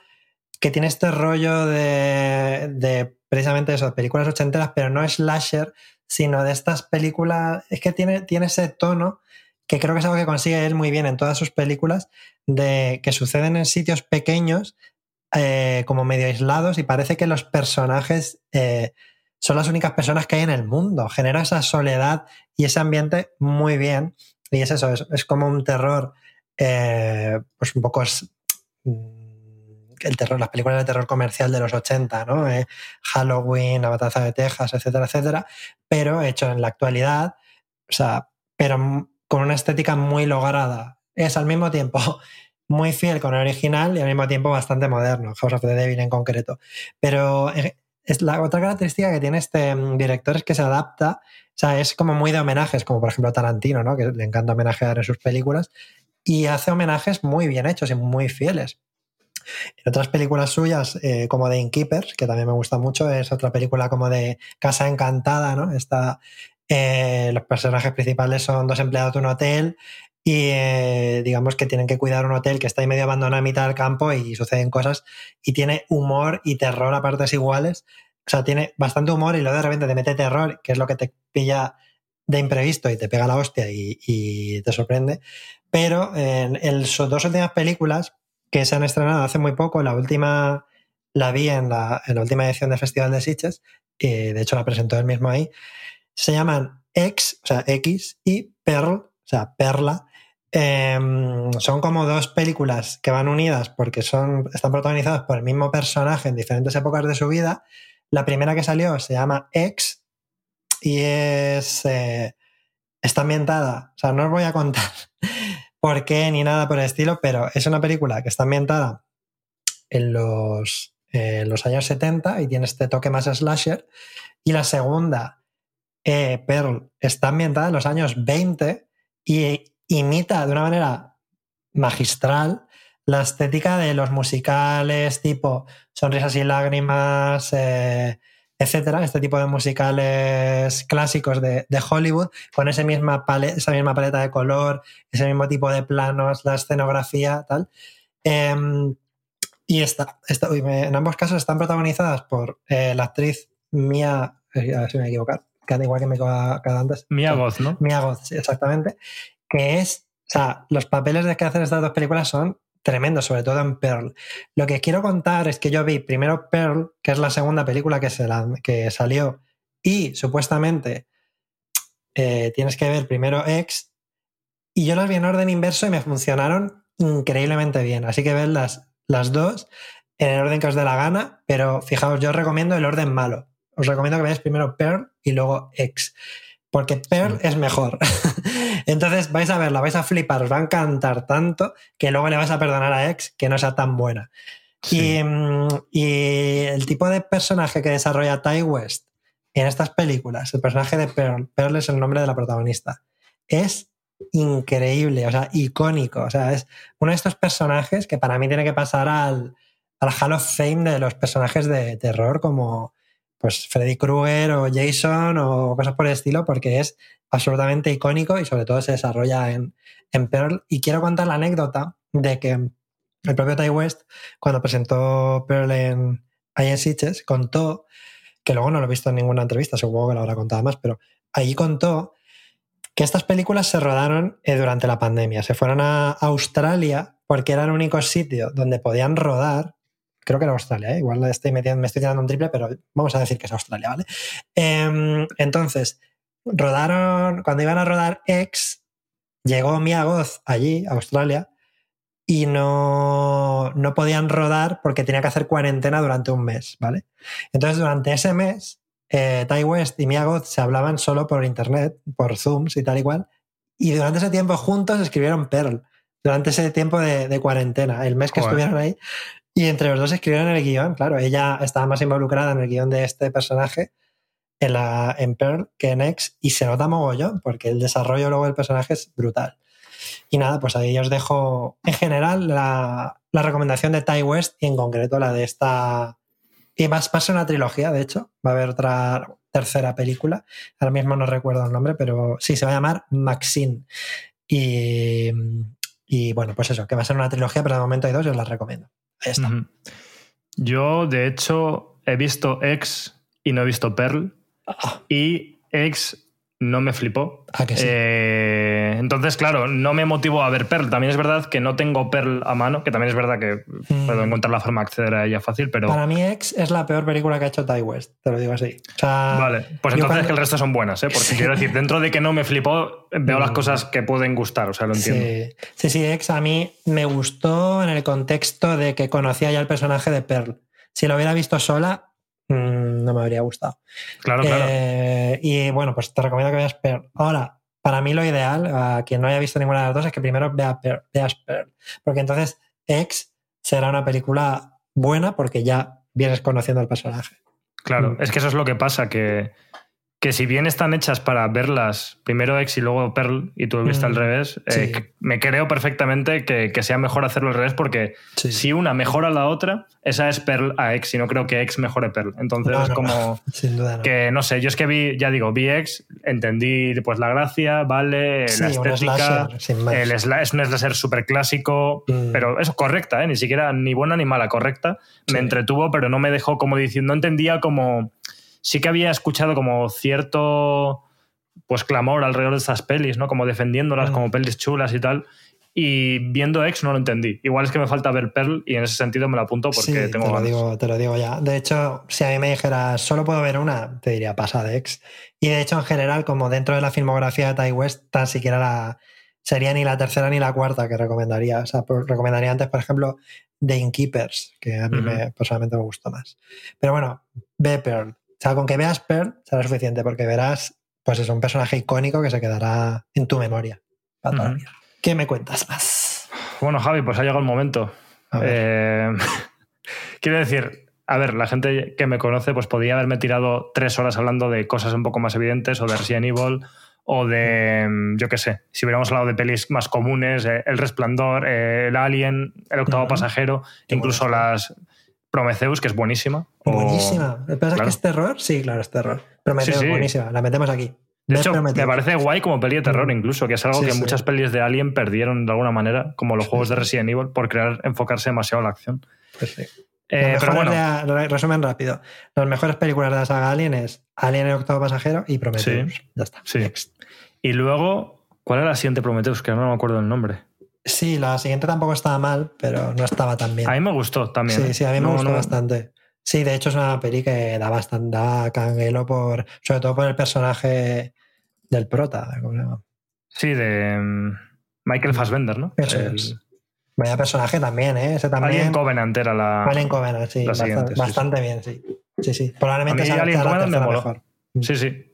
que tiene este rollo de, precisamente esas películas ochenteras, pero no slasher, sino de estas películas, es que tiene, tiene ese tono que creo que es algo que consigue él muy bien en todas sus películas, de que suceden en sitios pequeños, eh, como medio aislados, y parece que los personajes eh, son las únicas personas que hay en el mundo. Genera esa soledad y ese ambiente muy bien. Y es eso, es, como un terror, eh, pues un poco el terror, las películas de terror comercial de los 80, ¿no? Eh, Halloween, La Matanza de Texas, etcétera, etcétera, pero hecho en la actualidad, o sea, pero con una estética muy lograda. Es al mismo tiempo muy fiel con el original y al mismo tiempo bastante moderno, House of the Devil en concreto. Pero eh, es la otra característica que tiene este mm, director es que se adapta, o sea, es como muy de homenajes, como por ejemplo Tarantino, ¿no? Que le encanta homenajear en sus películas, y hace homenajes muy bien hechos y muy fieles. En otras películas suyas, eh, como The Innkeepers, que también me gusta mucho, es otra película como de Casa Encantada, ¿no? Está, eh, los personajes principales son dos empleados de un hotel y eh, digamos que tienen que cuidar un hotel que está ahí medio abandonado a mitad del campo y suceden cosas y tiene humor y terror a partes iguales. O sea, tiene bastante humor y luego de repente te mete terror, que es lo que te pilla de imprevisto y te pega la hostia y, te sorprende. Pero en, en sus dos últimas películas, que se han estrenado hace muy poco. La última la vi en la, última edición del Festival de Sitges, y de hecho la presentó él mismo ahí. Se llaman X, o sea, X y Pearl, sea, Perla, em, son como dos películas que van unidas porque son, están protagonizadas por el mismo personaje en diferentes épocas de su vida. La primera que salió se llama X y es... Eh, está ambientada, o sea, no os voy a contar por qué ni nada por el estilo, pero es una película que está ambientada en los, los años 70 y tiene este toque más slasher. Y la segunda, eh, Pearl, está ambientada en los años 20 y imita de una manera magistral la estética de los musicales tipo Sonrisas y Lágrimas, eh, etcétera, este tipo de musicales clásicos de, Hollywood, con esa misma, paleta, esa misma paleta de color, ese mismo tipo de planos, la escenografía, tal. Em, y esta, en ambos casos están protagonizadas por eh, la actriz Mia, eh, a ver si me he equivocado, igual que me he quedado antes. Mia Goth, ¿no? Mia Goth, sí, exactamente. Que es, o sea, los papeles de que hacen estas dos películas son tremendo, sobre todo en Pearl. Lo que quiero contar es que yo vi primero Pearl, que es la segunda película que, se que salió, y supuestamente eh, tienes que ver primero X, y yo las vi en orden inverso y me funcionaron increíblemente bien. Así que ven las, las dos en el orden que os dé la gana, pero fijaos, yo os recomiendo el orden malo. Os recomiendo que veáis primero Pearl y luego X porque Pearl es mejor. Entonces vais a verla, vais a flipar, os va a encantar tanto que luego le vas a perdonar a X que no sea tan buena. Mm, y, el tipo de personaje que desarrolla Ty West en estas películas, el personaje de Pearl, Pearl es el nombre de la protagonista, es increíble, o sea, icónico. O sea, es uno de estos personajes que para mí tiene que pasar al, al Hall of Fame de los personajes de terror como pues Freddy Krueger o Jason o cosas por el estilo, porque es absolutamente icónico y sobre todo se desarrolla en, en Pearl. Y quiero contar la anécdota de que el propio Ty West, cuando presentó Pearl en IN Sitches, contó, que luego no lo he visto en ninguna entrevista, supongo que lo habrá contado más, pero allí contó que estas películas se rodaron eh, durante la pandemia. Se fueron a Australia porque era el único sitio donde podían rodar creo que era Australia, ¿eh? igual estoy metiendo, me estoy tirando un triple, pero vamos a decir que es Australia, ¿vale? Em, entonces, rodaron, cuando iban a rodar X, llegó Mia Goth allí, a Australia, y no, no podían rodar porque tenía que hacer cuarentena durante un mes, ¿vale? Entonces, durante ese mes, eh, Ty West y Mia Goth se hablaban solo por internet, por Zooms y tal y cual, y durante ese tiempo juntos escribieron Pearl durante ese tiempo de, cuarentena, el mes que estuvieron ahí. Y entre los dos escribieron el guion, claro, ella estaba más involucrada en el guion de este personaje en, la, en Pearl que en X y se nota mogollón porque el desarrollo luego del personaje es brutal. Y nada, pues ahí os dejo en general la, recomendación de Ty West y en concreto la de esta... Y más pasa una trilogía, de hecho, va a haber otra tercera película, ahora mismo no recuerdo el nombre, pero sí, se va a llamar Maxine. Y, y bueno, pues eso, que va a ser una trilogía, pero de momento hay dos y os las recomiendo. Yo, de hecho, he visto X y no he visto Pearl. Ah. Y X no me flipó. Ah, que sí? Eh, entonces, claro, no me motivó a ver Pearl. También es verdad que no tengo Pearl a mano, que también es verdad que mm. puedo encontrar la forma de acceder a ella fácil, pero... Para mí X es la peor película que ha hecho Ty West, te lo digo así. vale, pues entonces que el resto son buenas, ¿eh? porque quiero decir, dentro de que no me flipó, veo las mm. cosas que pueden gustar, o sea, lo entiendo. Sí. sí, sí, X a mí me gustó en el contexto de que conocía ya el personaje de Pearl. Si lo hubiera visto sola, Mm, no me habría gustado. Claro, claro. Eh, y bueno, pues te recomiendo que veas Pearl. Ahora, para mí lo ideal, a quien no haya visto ninguna de las dos, es que primero vea veas Pearl. Porque entonces X será una película buena porque ya vienes conociendo al personaje. Claro, mm. es que eso es lo que pasa, que que si bien están hechas para verlas primero X y luego Pearl, y tú viste al mm, revés, eh, me creo perfectamente que, sea mejor hacerlo al revés, porque si una mejora la otra, esa es Pearl a X, y no creo que X mejore Pearl. Entonces es como que, no sé, yo es que vi, ya digo, vi X, entendí pues la gracia, vale, la estética, el es un slasher súper clásico, mm. pero eso, correcta, ¿eh? ni siquiera ni buena ni mala, correcta. Me entretuvo, pero no me dejó como diciendo, no entendía como sí que había escuchado como cierto pues clamor alrededor de estas pelis, ¿no? Como defendiéndolas mm. como pelis chulas y tal. Y viendo X no lo entendí. Igual es que me falta ver Pearl y en ese sentido me lo apunto porque tengo te lo, digo, te lo digo ya. De hecho, si a mí me dijeras solo puedo ver una, te diría pasa de X. Y de hecho, en general, como dentro de la filmografía de Ty West, tan siquiera la, sería ni la tercera ni la cuarta que recomendaría. O sea, por- recomendaría antes, por ejemplo, The Innkeepers, que a mí Ujú. me, personalmente me gustó más. Pero bueno, ve Pearl. O sea, con que veas Pearl será suficiente porque verás, pues es un personaje icónico que se quedará en tu memoria para toda la Ujú. vida. ¿Qué me cuentas más? Bueno, Javi, pues ha llegado el momento. Eh, quiero decir, a ver, la gente que me conoce, pues podría haberme tirado tres horas hablando de cosas un poco más evidentes, o de Resident Evil, o de, mm, yo qué sé, si hubiéramos hablado de pelis más comunes, eh, El Resplandor, eh, El Alien, El Octavo. Pasajero, Qué incluso las Prometheus, que es buenísima. Buenísima. ¿Pensas claro. que es terror? Sí, claro, es terror. Prometeo, Sí, sí. buenísima. La metemos aquí. De hecho, Prometheus. me parece guay como peli de terror, incluso, que es algo Sí, que muchas pelis de Alien perdieron de alguna manera, como los juegos de. Resident Evil, por crear, enfocarse demasiado en la acción. Pues sí. Eh, pero bueno, de- resumen rápido. Las mejores películas de la saga Alien es Alien el octavo pasajero y Prometheus. Ya está. Y luego, ¿cuál era la siguiente Prometheus? Que no me acuerdo el nombre. Sí, la siguiente tampoco estaba mal, pero no estaba tan bien. A mí me gustó también. Sí, sí, a mí me No, gustó no- bastante. Sí, de hecho es una peli que da bastante da canguelo por, sobre todo por el personaje del prota. ¿cómo se llama? Sí, de mm, Michael Fassbender, ¿no? Eso El- es. Vaya personaje también, ¿eh? Ese también. Alien Covenant era la. Alien Covenant, sí. la bastante, sí, bastante bien, sí. Sí, sí. Probablemente sea, la Covenant me moló. mejor. Sí, sí.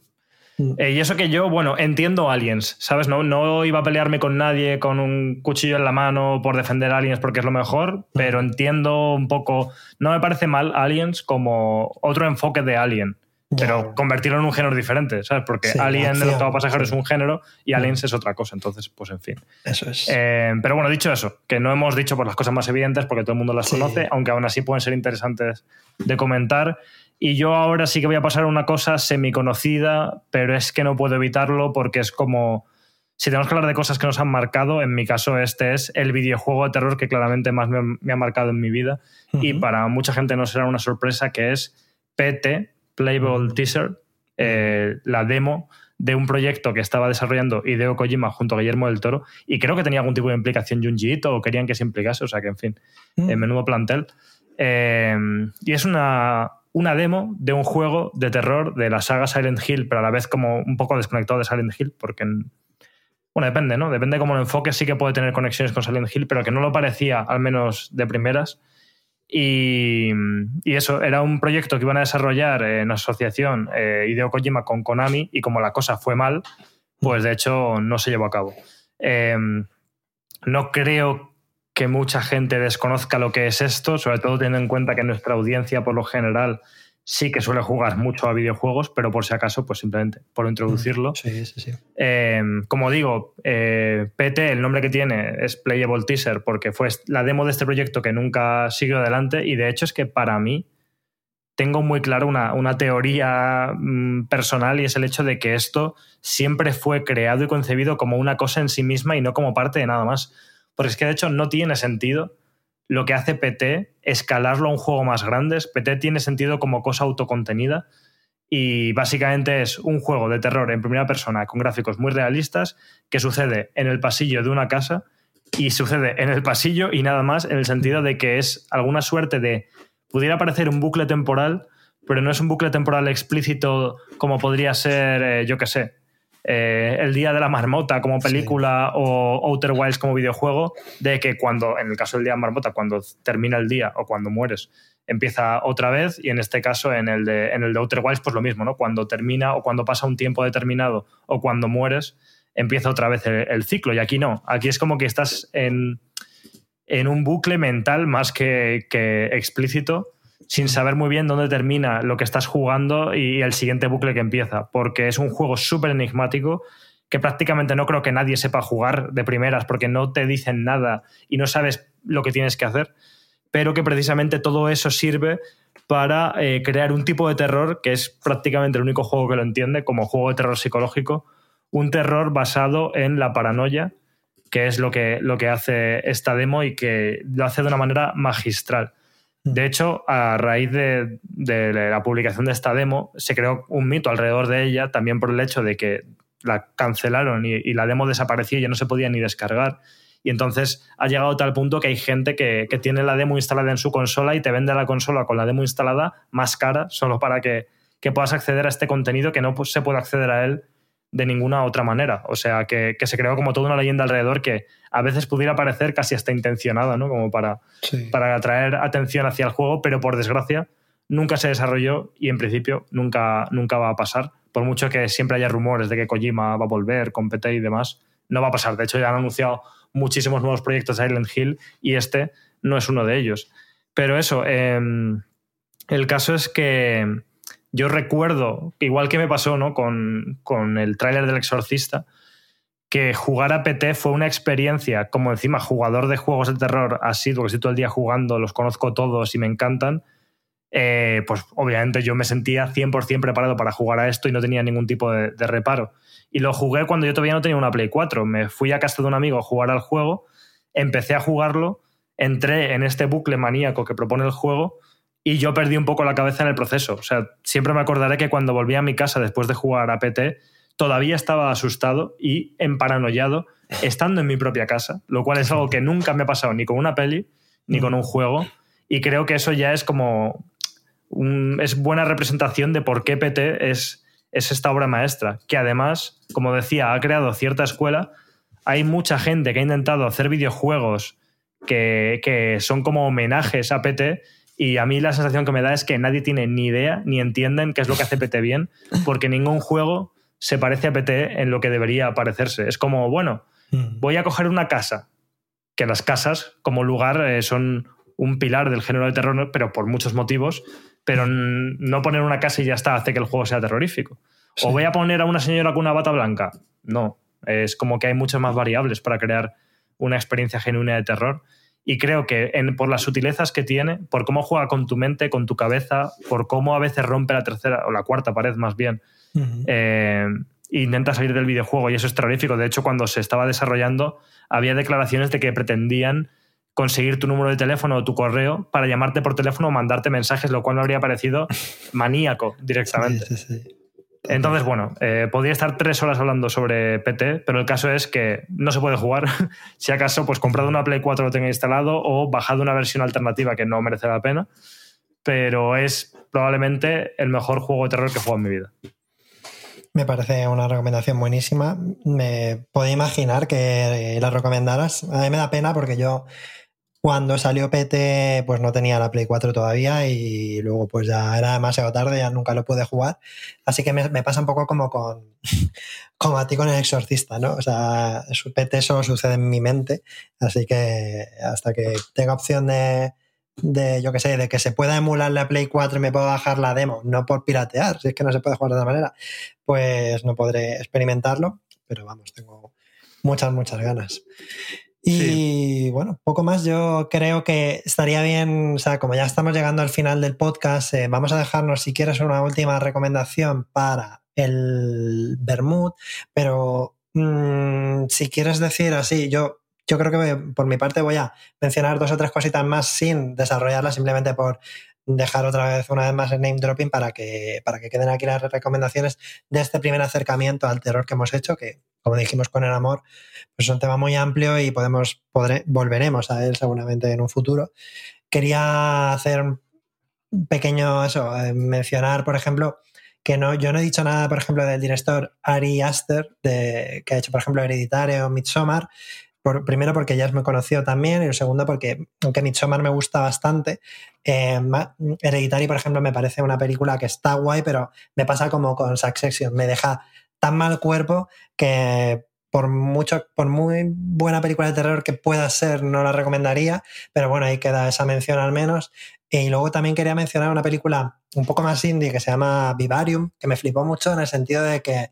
Mm. Eh, y eso que yo, bueno, entiendo aliens, ¿sabes? No, no iba a pelearme con nadie con un cuchillo en la mano por defender aliens porque es lo mejor, pero entiendo un poco. No me parece mal aliens como otro enfoque de alien, Ya. pero convertirlo en un género diferente, ¿sabes? Porque Sí, alien acción, el octavo pasajero sí. es un género y aliens es otra cosa, entonces, pues en fin. Eso es. Eh, pero bueno, dicho eso, que no hemos dicho por las cosas más evidentes porque todo el mundo las conoce, aunque aún así pueden ser interesantes de comentar. Y yo ahora sí que voy a pasar a una cosa semiconocida, pero es que no puedo evitarlo porque es como. Si tenemos que hablar de cosas que nos han marcado, en mi caso este es el videojuego de terror que claramente más me, me ha marcado en mi vida. Y para mucha gente no será una sorpresa que es PT, Playable. Teaser, eh, la demo de un proyecto que estaba desarrollando Hideo Kojima junto a Guillermo del Toro y creo que tenía algún tipo de implicación Junji Ito o querían que se implicase, o sea que en fin, Mm. en menudo plantel. Eh, y es una, una demo de un juego de terror de la saga Silent Hill, pero a la vez como un poco desconectado de Silent Hill, porque, en- bueno, depende, ¿no? Depende de cómo lo enfoques, sí que puede tener conexiones con Silent Hill, pero que no lo parecía, al menos de primeras. Y, eso, era un proyecto que iban a desarrollar en asociación eh, Hideo Kojima con Konami y como la cosa fue mal, pues de hecho no se llevó a cabo. Eh, no creo que mucha gente desconozca lo que es esto, sobre todo teniendo en cuenta que nuestra audiencia por lo general sí que suele jugar mucho a videojuegos, pero por si acaso, pues simplemente por introducirlo. Sí, sí, sí. Eh, como digo, eh, PT, el nombre que tiene es Playable Teaser, porque fue la demo de este proyecto que nunca siguió adelante. Y de hecho es que para mí tengo muy claro una, una teoría mm, personal y es el hecho de que esto siempre fue creado y concebido como una cosa en sí misma y no como parte de nada más. Porque es que de hecho no tiene sentido lo que hace PT escalarlo a un juego más grande. PT tiene sentido como cosa autocontenida y básicamente es un juego de terror en primera persona con gráficos muy realistas que sucede en el pasillo de una casa y sucede en el pasillo y nada más en el sentido de que es alguna suerte de pudiera parecer un bucle temporal pero no es un bucle temporal explícito como podría ser eh, yo qué sé eh, el día de la marmota como película sí. o Outer Wilds como videojuego de que cuando en el caso del día de la marmota cuando termina el día o cuando mueres empieza otra vez y en este caso en el de, en el de Outer Wilds pues lo mismo, ¿no? Cuando termina o cuando pasa un tiempo determinado o cuando mueres empieza otra vez el, el ciclo y aquí no, aquí es como que estás en, en un bucle mental más que, que, explícito sin saber muy bien dónde termina lo que estás jugando y el siguiente bucle que empieza, porque es un juego súper enigmático que prácticamente no creo que nadie sepa jugar de primeras porque no te dicen nada y no sabes lo que tienes que hacer pero que precisamente todo eso sirve para eh, crear un tipo de terror que es prácticamente el único juego que lo entiende como juego de terror psicológico, un terror basado en la paranoia, que es lo que, lo que hace esta demo y que lo hace de una manera magistral. De hecho, a raíz de, la publicación de esta demo, se creó un mito alrededor de ella, también por el hecho de que la cancelaron y, y la demo desapareció y ya no se podía ni descargar. Y entonces ha llegado a tal punto que hay gente que, tiene la demo instalada en su consola y te vende la consola con la demo instalada más cara, solo para que, puedas acceder a este contenido que no se puede acceder a él de ninguna otra manera. O sea, que, se creó como toda una leyenda alrededor que a veces pudiera parecer casi hasta intencionada, ¿no? Como para, para atraer atención hacia el juego, pero por desgracia nunca se desarrolló y en principio nunca, nunca va a pasar. Por mucho que siempre haya rumores de que Kojima va a volver con PT y demás, no va a pasar. De hecho, ya han anunciado muchísimos nuevos proyectos de Silent Hill y este no es uno de ellos. Pero eso, em, el caso es que yo recuerdo, igual que me pasó ¿no? con, con el tráiler del Exorcista, que jugar a PT fue una experiencia, como encima jugador de juegos de terror así, porque estoy todo el día jugando, los conozco todos y me encantan, eh, pues obviamente yo me sentía 100% preparado para jugar a esto y no tenía ningún tipo de, reparo. Y lo jugué cuando yo todavía no tenía una Play 4. Me fui a casa de un amigo a jugar al juego, empecé a jugarlo, entré en este bucle maníaco que propone el juego y yo perdí un poco la cabeza en el proceso. O sea, siempre me acordaré que cuando volví a mi casa después de jugar a PT, todavía estaba asustado y emparanoiado estando en mi propia casa, lo cual es algo que nunca me ha pasado ni con una peli ni con un juego. Y creo que eso ya es como es buena representación de por qué PT es, es esta obra maestra, que además, como decía, ha creado cierta escuela. Hay mucha gente que ha intentado hacer videojuegos que, que son como homenajes a PT y a mí la sensación que me da es que nadie tiene ni idea ni entienden qué es lo que hace PT bien, porque ningún juego se parece a PT en lo que debería parecerse. Es como, bueno, mm. voy a coger una casa, que las casas como lugar eh, son un pilar del género de terror, pero por muchos motivos, pero no poner una casa y ya está hace que el juego sea terrorífico. O voy a poner a una señora con una bata blanca. No, es como que hay muchas más variables para crear una experiencia genuina de terror. Y creo que por las sutilezas que tiene, por cómo juega con tu mente, con tu cabeza, por cómo a veces rompe la tercera o la cuarta pared más bien, eh, intenta salir del videojuego y eso es terrorífico. De hecho, cuando se estaba desarrollando, había declaraciones de que pretendían conseguir tu número de teléfono o tu correo para llamarte por teléfono o mandarte mensajes, lo cual me habría parecido maníaco directamente. Entonces, bueno, eh, podría estar tres horas hablando sobre PT, pero el caso es que no se puede jugar. si acaso, pues comprado una Play 4 lo tenga instalado o bajado una versión alternativa que no merece la pena. Pero es probablemente el mejor juego de terror que he jugado en mi vida. Me parece una recomendación buenísima. Me podía imaginar que la recomendaras. A mí me da pena porque yo cuando salió PT, pues no tenía la Play 4 todavía y luego pues ya era demasiado tarde, ya nunca lo pude jugar. Así que me, pasa un poco como con como a ti con el exorcista, ¿no? O sea, su PT solo sucede en mi mente, así que hasta que tenga opción de, de yo qué sé, de que se pueda emular la Play 4 y me puedo bajar la demo, no por piratear, si es que no se puede jugar de otra manera, pues no podré experimentarlo, pero vamos, tengo muchas, muchas ganas. Y bueno, poco más. Yo creo que estaría bien, o sea, como ya estamos llegando al final del podcast, eh, vamos a dejarnos, si quieres, una última recomendación para el Bermud, pero mm, si quieres decir así, yo, yo creo que por mi parte voy a mencionar dos o tres cositas más sin desarrollarlas, simplemente por dejar otra vez, una vez más, el name dropping para que, para que queden aquí las recomendaciones de este primer acercamiento al terror que hemos hecho, que como dijimos con el amor, pues es un tema muy amplio y podemos, volveremos a él seguramente en un futuro. Quería hacer un pequeño, eso, eh, mencionar, por ejemplo, que no, yo no he dicho nada, por ejemplo, del director Ari Aster, de, que ha hecho, por ejemplo, Hereditario o Midsommar, primero porque ya es muy conocido también, y segundo porque, aunque Midsommar me gusta bastante, eh, Hereditary, por ejemplo, me parece una película que está guay, pero me pasa como con Succession, me deja tan mal cuerpo que por mucho, por muy buena película de terror que pueda ser, no la recomendaría, pero bueno, ahí queda esa mención al menos. Y luego también quería mencionar una película un poco más indie que se llama Vivarium, que me flipó mucho en el sentido de que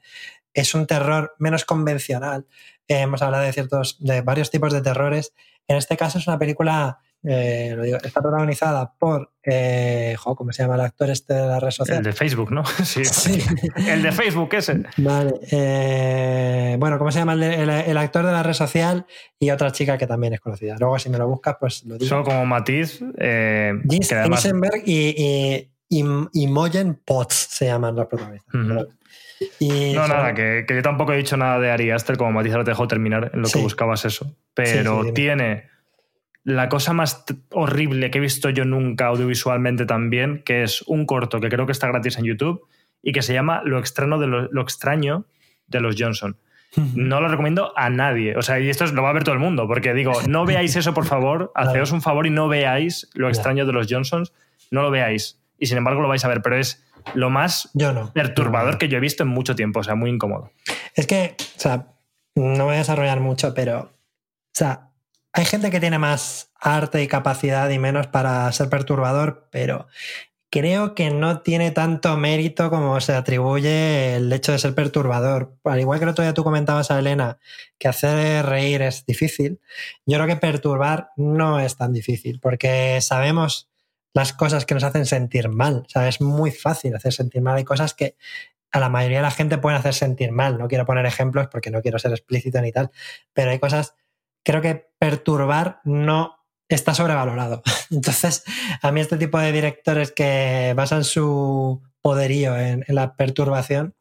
es un terror menos convencional. Eh, hemos hablado de ciertos, de varios tipos de terrores. En este caso es una película, eh, está protagonizada por, eh, ¿cómo se llama el actor este de la red social? El de Facebook, ¿no? Sí. el de Facebook ese. Vale. bueno, ¿cómo se llama el, actor de la red social y otra chica que también es conocida? Luego, si me lo buscas, pues lo digo. Son como Matiz. Eh, y, y, Moyen Potts se llaman los protagonistas no, nada, que, yo tampoco he dicho nada de Ari Aster, como Matisse te dejó terminar en lo que buscabas eso. Pero tiene la cosa más horrible que he visto yo nunca audiovisualmente también, que es un corto que creo que está gratis en YouTube y que se llama Lo extraño de lo, extraño de los Johnson. No lo recomiendo a nadie. O sea, y esto lo va a ver todo el mundo, porque digo, no veáis eso, por favor, haceos un favor y no veáis lo extraño de los Johnsons, no lo veáis. Y sin embargo lo vais a ver, pero es lo más perturbador que yo he visto en mucho tiempo, o sea, muy incómodo. Es que, o sea, no voy a desarrollar mucho, pero, o sea, hay gente que tiene más arte y capacidad y menos para ser perturbador, pero creo que no tiene tanto mérito como se atribuye el hecho de ser perturbador. Al igual que el otro día tú comentabas a Elena que hacer reír es difícil, yo creo que perturbar no es tan difícil, porque sabemos las cosas que nos hacen sentir mal. O sea, es muy fácil hacer sentir mal. Hay cosas que a la mayoría de la gente pueden hacer sentir mal. No quiero poner ejemplos porque no quiero ser explícito ni tal, pero hay cosas, creo que perturbar no está sobrevalorado. Entonces, a mí este tipo de directores que basan su poderío en, la perturbación,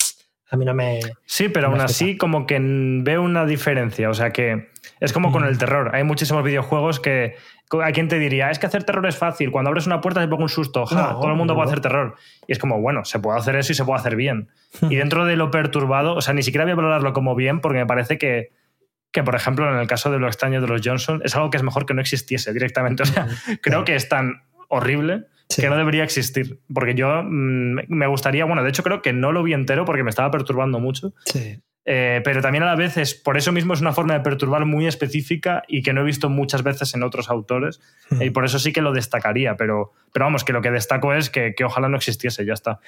a mí no me... Sí, pero aún así como que veo una diferencia. O sea que es como con el terror. Hay muchísimos videojuegos que... ¿A quién te diría? Es que hacer terror es fácil. Cuando abres una puerta se pongo un susto. todo el mundo puede hacer terror. Y es como, bueno, se puede hacer eso y se puede hacer bien. y dentro de lo perturbado, o sea, ni siquiera voy a valorarlo como bien porque me parece que que, por ejemplo, en el caso de lo extraño de los Johnson, es algo que es mejor que no existiese directamente. O sea, creo que es tan horrible que no debería existir. Porque yo mm, me gustaría, bueno, de hecho creo que no lo vi entero porque me estaba perturbando mucho. Sí. Eh, pero también a la vez es, por eso mismo es una forma de perturbar muy específica y que no he visto muchas veces en otros autores. Y por eso sí que lo destacaría. Pero, pero vamos, que lo que destaco es que, que ojalá no existiese, ya está.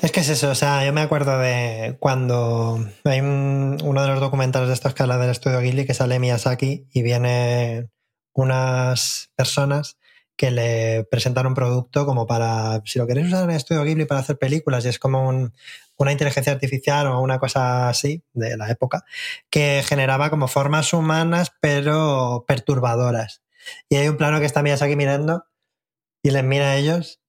Es que es eso, o sea, yo me acuerdo de cuando hay uno de los documentales de estos que habla del estudio Ghibli que sale Miyazaki y vienen unas personas que le presentan un producto como para, si lo queréis usar en el estudio Ghibli para hacer películas y es como una inteligencia artificial o una cosa así de la época que generaba como formas humanas pero perturbadoras. Y hay un plano que está Miyazaki mirando y les mira a ellos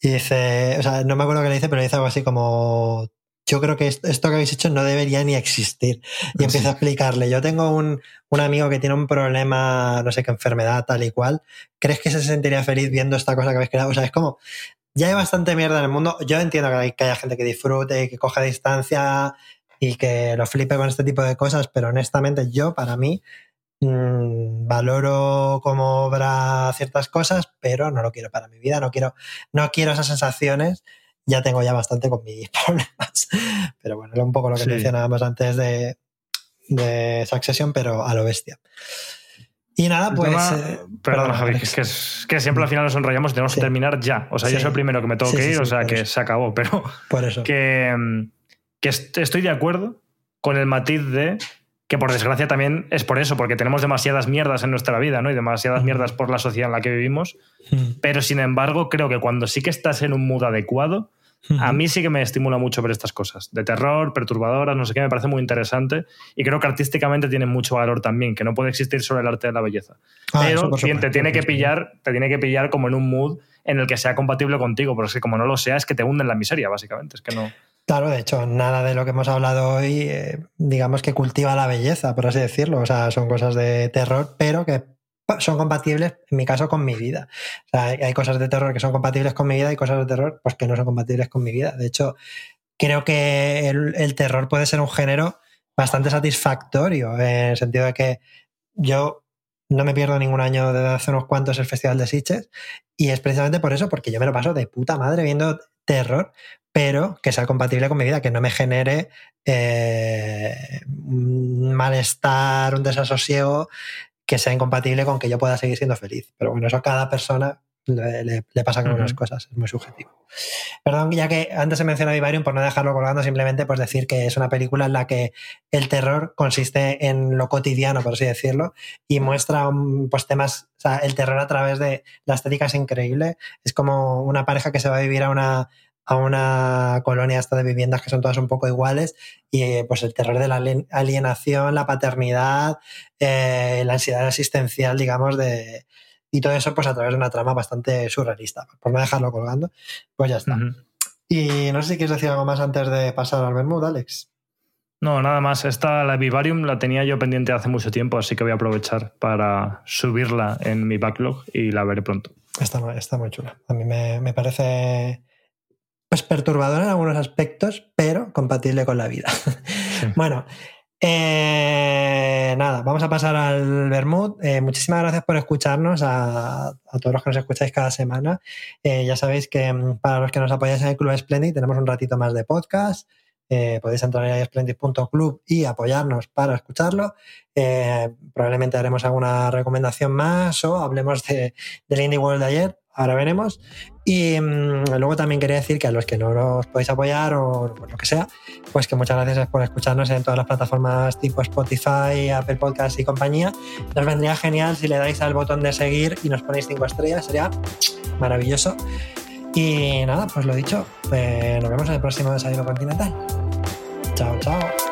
y dice, o sea, no me acuerdo qué le dice, pero dice algo así como, yo creo que esto, que habéis hecho no debería ni existir. Y empieza a explicarle, yo tengo un, un, amigo que tiene un problema, no sé qué enfermedad, tal y cual, ¿crees que se sentiría feliz viendo esta cosa que habéis creado? O sea, es como, ya hay bastante mierda en el mundo. Yo entiendo que, hay, que haya gente que disfrute, que coja distancia y que lo flipe con este tipo de cosas, pero honestamente yo, para mí, Mm, valoro como obra ciertas cosas, pero no lo quiero para mi vida, no quiero, no quiero esas sensaciones. Ya tengo ya bastante con mis problemas. Pero bueno, era un poco lo que mencionábamos antes de, de Succession, pero a lo bestia. Y nada, pues. Eh, perdón, Javi, es que, siempre al final nos enrollamos y tenemos que terminar ya. O sea, yo soy el primero que me tengo que ir, o sea, que se acabó, pero. Por eso. Que, que estoy de acuerdo con el matiz de que por desgracia también es por eso, porque tenemos demasiadas mierdas en nuestra vida, ¿no? Y demasiadas mierdas por la sociedad en la que vivimos. Pero sin embargo, creo que cuando sí que estás en un mood adecuado, a mí sí que me estimula mucho ver estas cosas. De terror, perturbadoras, no sé qué, me parece muy interesante. Y creo que artísticamente tiene mucho valor también, que no puede existir solo el arte de la belleza. Ah, Pero te tiene que pillar, te tiene que pillar como en un mood en el que sea compatible contigo, porque como no lo sea, es que te hunden la miseria, básicamente. Es que no. Claro, de hecho, nada de lo que hemos hablado hoy, eh, digamos que cultiva la belleza, por así decirlo. O sea, son cosas de terror, pero que son compatibles, en mi caso, con mi vida. O sea, hay cosas de terror que son compatibles con mi vida y cosas de terror pues, que no son compatibles con mi vida. De hecho, creo que el, terror puede ser un género bastante satisfactorio, en el sentido de que yo no me pierdo ningún año desde hace unos cuantos el Festival de Sitges y es precisamente por eso, porque yo me lo paso de puta madre viendo terror, pero que sea compatible con mi vida, que no me genere eh, un malestar, un desasosiego que sea incompatible con que yo pueda seguir siendo feliz. Pero bueno, eso a cada persona le, pasa con unas cosas, es muy subjetivo. Perdón, ya que antes se mencionó Vivarium, por no dejarlo colgando, simplemente pues decir que es una película en la que el terror consiste en lo cotidiano, por así decirlo, y muestra pues, temas, o sea, el terror a través de la estética es increíble. Es como una pareja que se va a vivir a una, a una colonia hasta de viviendas que son todas un poco iguales y pues el terror de la alienación, la paternidad, eh, la ansiedad existencial, digamos, de, y todo eso pues a través de una trama bastante surrealista. Por no dejarlo colgando, pues ya está. Y no sé si quieres decir algo más antes de pasar al Bermud, Alex. No, nada más. Esta, la Vivarium, la tenía yo pendiente hace mucho tiempo, así que voy a aprovechar para subirla en mi backlog y la veré pronto. Está, está muy chula. A mí me, me parece pues perturbador en algunos aspectos, pero compatible con la vida. Bueno, eh, nada, vamos a pasar al Bermud. Eh, muchísimas gracias por escucharnos a, a, todos los que nos escucháis cada semana. Eh, ya sabéis que mm, para los que nos apoyáis en el Club Splendid tenemos un ratito más de podcast. Podéis entrar en splendid.club y apoyarnos para escucharlo. Probablemente haremos alguna recomendación más o hablemos de, del Indie World de ayer. Ahora veremos. Y mmm, luego también quería decir que a los que no nos podéis apoyar o lo que sea, pues que muchas gracias por escucharnos en todas las plataformas tipo Spotify, Apple Podcasts y compañía. Nos vendría genial si le dais al botón de seguir y nos ponéis cinco estrellas, sería maravilloso. Y nada, pues lo dicho, eh, nos vemos en el próximo desayuno continental. Chao, chao.